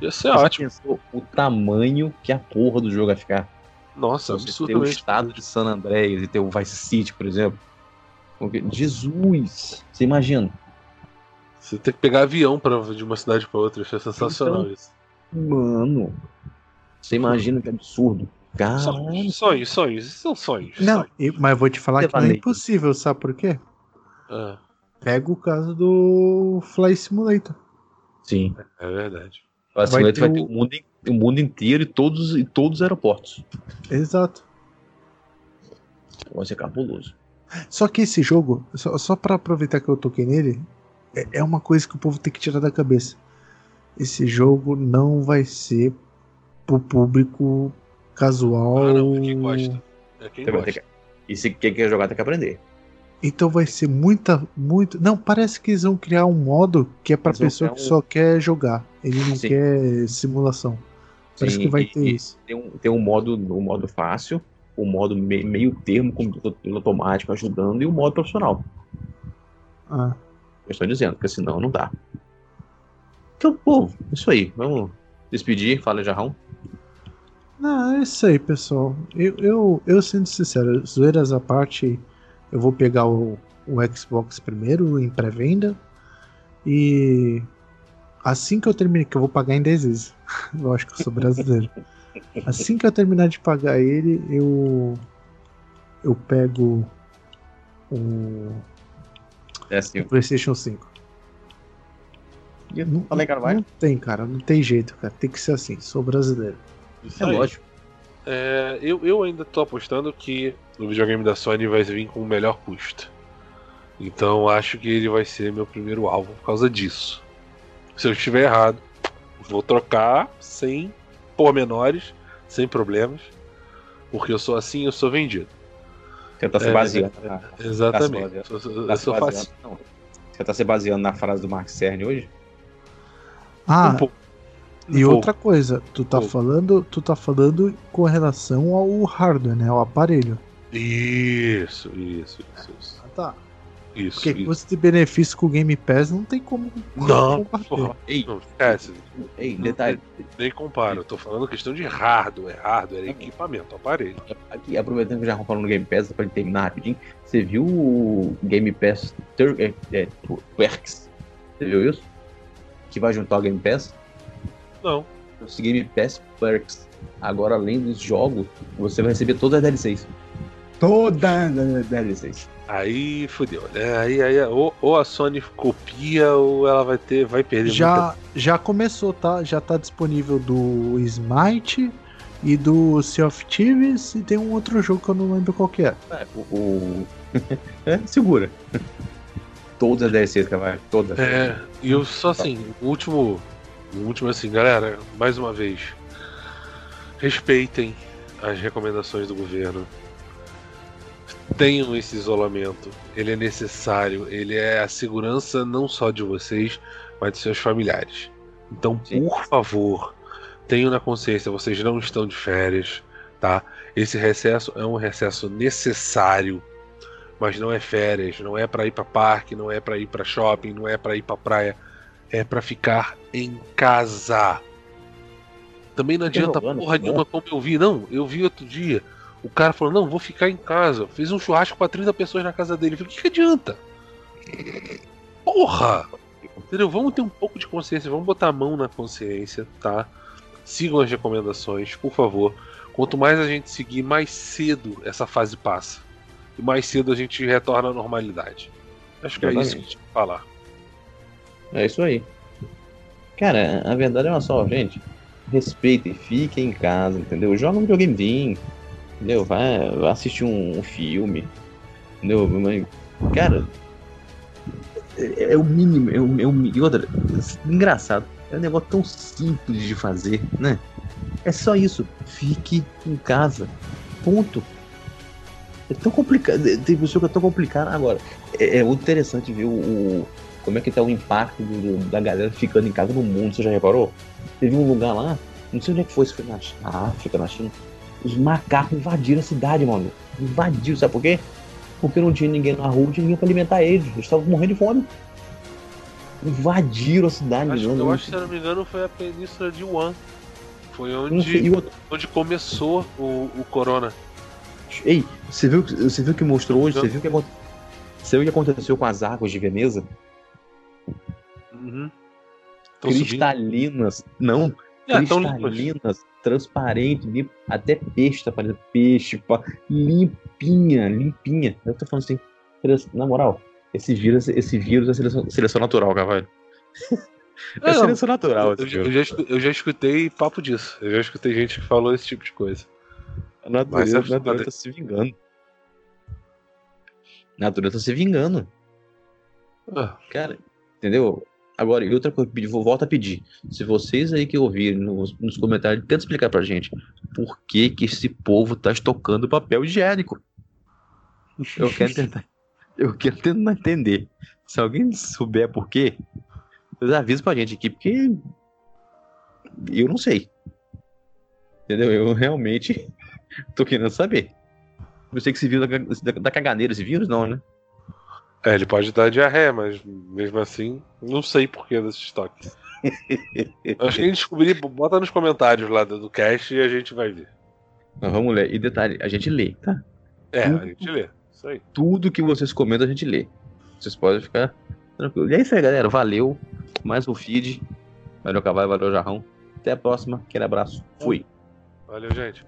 Ia ser Você ótimo. pensou o tamanho que a porra do jogo vai ficar? Nossa, Você ter o estado de San Andreas e ter o Vice City, por exemplo. Jesus! Você imagina? Você tem que pegar avião pra, de uma cidade para outra. Isso é sensacional então, isso. Mano. Você imagina que absurdo. Caralho. Sonhos, sonhos, Isso são sonhos. Não, sonhos. mas vou te falar que não é impossível, sabe por quê? Ah. Pega o caso do Fly Simulator. Sim. É verdade. O Fly Simulator vai ter, o... mundo, o mundo inteiro e todos, e todos os aeroportos. Exato. Vai ser cabuloso. Só que esse jogo, só, só para aproveitar que eu toquei nele, é, é uma coisa que o povo tem que tirar da cabeça. Esse jogo não vai ser pro público casual. Ah, não, quem gosta. É quem gosta. Que, e se quem quer jogar tem que aprender. Então vai ser muita, muito. Não, parece que eles vão criar um modo que é pra pessoa que um... só quer jogar. Ele não Sim. quer simulação. Parece Sim, que vai ter isso. Tem um, tem um modo, um modo fácil, o um modo meio, meio termo com o automático ajudando e o um modo profissional. Ah. Eu estou dizendo, porque senão não dá. Então, povo, isso aí. Vamos despedir. Fala, Jarrão. Não, é isso aí, pessoal. Eu, eu, eu sendo sincero, zoeiras à parte, eu vou pegar o, o Xbox primeiro em pré-venda. E assim que eu terminar, que eu vou pagar em 10 vezes. eu acho que eu sou brasileiro. assim que eu terminar de pagar ele, eu eu pego o é assim. O PlayStation 5. Não, Falei, cara, vai? não tem, cara. Não tem jeito, cara. Tem que ser assim. Sou brasileiro. Isso é aí. lógico. É, eu, eu ainda tô apostando que o videogame da Sony vai vir com o melhor custo. Então acho que ele vai ser meu primeiro alvo por causa disso. Se eu estiver errado, vou trocar sem pormenores, sem problemas. Porque eu sou assim, eu sou vendido. Você tá se é, baseando. É, na, exatamente. Tá eu sou, tá sou baseando, não, você tá se baseando na frase do Mark Cerny hoje? Ah, um e um outra coisa, tu tá um falando, tu tá falando com relação ao hardware, né, ao aparelho. Isso, isso, isso. isso. Ah, tá. Isso. Porque isso. você tem benefício com o Game Pass, não tem como. Não, porra. Ei, não, esquece. Ei, detalhe. Nem compara, eu tô falando questão de hardware, hardware, equipamento, aparelho. Aqui, aproveitando que já falando no Game Pass, pra terminar rapidinho, você viu o Game Pass é, é, Works? Você viu isso? Que vai juntar o Game Pass? Não. O Game Pass Perks. Agora, além dos jogos, você vai receber todas as DLCs. Todas as DLCs. Aí fodeu, né? Aí, aí ou, ou, a Sony copia ou ela vai ter, vai perder já, muita... Já começou, tá? Já tá disponível do Smite e do Sea of Thieves e tem um outro jogo que eu não lembro qual que é. é o... o... é, segura. Todas as DLCs vai, todas. É, e eu só assim, o último, o último assim, galera, mais uma vez, respeitem as recomendações do governo tenham esse isolamento. Ele é necessário, ele é a segurança não só de vocês, mas de seus familiares. Então, Sim. por favor, tenham na consciência, vocês não estão de férias, tá? Esse recesso é um recesso necessário, mas não é férias, não é para ir para parque, não é para ir para shopping, não é para ir para praia, é para ficar em casa. Também não adianta porra nenhuma como eu vi, não. Eu vi outro dia o cara falou: Não, vou ficar em casa. Fiz um churrasco para 30 pessoas na casa dele. O que, que adianta? Porra! Entendeu? Vamos ter um pouco de consciência, vamos botar a mão na consciência, tá? Sigam as recomendações, por favor. Quanto mais a gente seguir, mais cedo essa fase passa. E mais cedo a gente retorna à normalidade. Acho que Exatamente. é isso que a gente tem que falar. É isso aí. Cara, a verdade é uma só, gente. respeitem, fiquem em casa, entendeu? Joga um videogamezinho, entendeu? Vai, vai assistir um, um filme, entendeu? Mas, cara, é, é, o mínimo, é o, é o e outra, engraçado, é um negócio tão simples de fazer, né? É só isso, fique em casa, ponto. É tão complicado, tem pessoa que é tão complicado agora. É, é muito interessante ver o, o, como é que tá o impacto do, da galera ficando em casa no mundo, você já reparou? Teve um lugar lá, não sei onde é que foi, se foi na África, na China, os macacos invadiram a cidade, mano. Invadiram, sabe por quê? Porque não tinha ninguém na rua, não tinha ninguém pra alimentar eles. Eles estavam morrendo de fome. Invadiram a cidade. Acho, não, eu acho que, se não me engano, foi a península de Wuhan. Foi onde, onde começou o, o corona. Ei, você viu, você viu que mostrou hoje? Você viu que, você viu o que aconteceu com as águas de Veneza? Uhum. Cristalinas. Subindo. Não, é, cristalinas, transparente, até peixe tá parecendo peixe, pá, limpinha, limpinha. Eu tô falando assim, na moral, esse vírus, esse vírus é seleção, seleção natural, Cavalho. é não, seleção natural. Eu, eu, já, eu já escutei papo disso. Eu já escutei gente que falou esse tipo de coisa. A natureza, Mas, a natureza tá se vingando. A natureza tá se vingando. Ah. Cara, entendeu? Agora, e outra coisa, vou volto a pedir. Se vocês aí que ouviram nos, nos comentários, tenta explicar pra gente por que que esse povo tá estocando papel higiênico. Eu quero tentar. Eu quero tentar entender. Se alguém souber por quê, vocês avisam pra gente aqui, porque eu não sei. Entendeu? Eu realmente tô querendo saber. Eu sei que esse vírus da, da caganeira, esse vírus não, né? É, ele pode dar diarreia, mas mesmo assim, não sei por que desse estoque. Acho que a gente descobrir, bota nos comentários lá do cast e a gente vai ver. Não, vamos ler. E detalhe, a gente lê, tá? É, tudo, a gente lê. Isso aí. Tudo que vocês comentam a gente lê. Vocês podem ficar tranquilos. E é isso aí, galera. Valeu. Mais um feed. Valeu, Cavalo. Valeu, Jarrão. Até a próxima. Aquele abraço. Fui. Valeu, gente.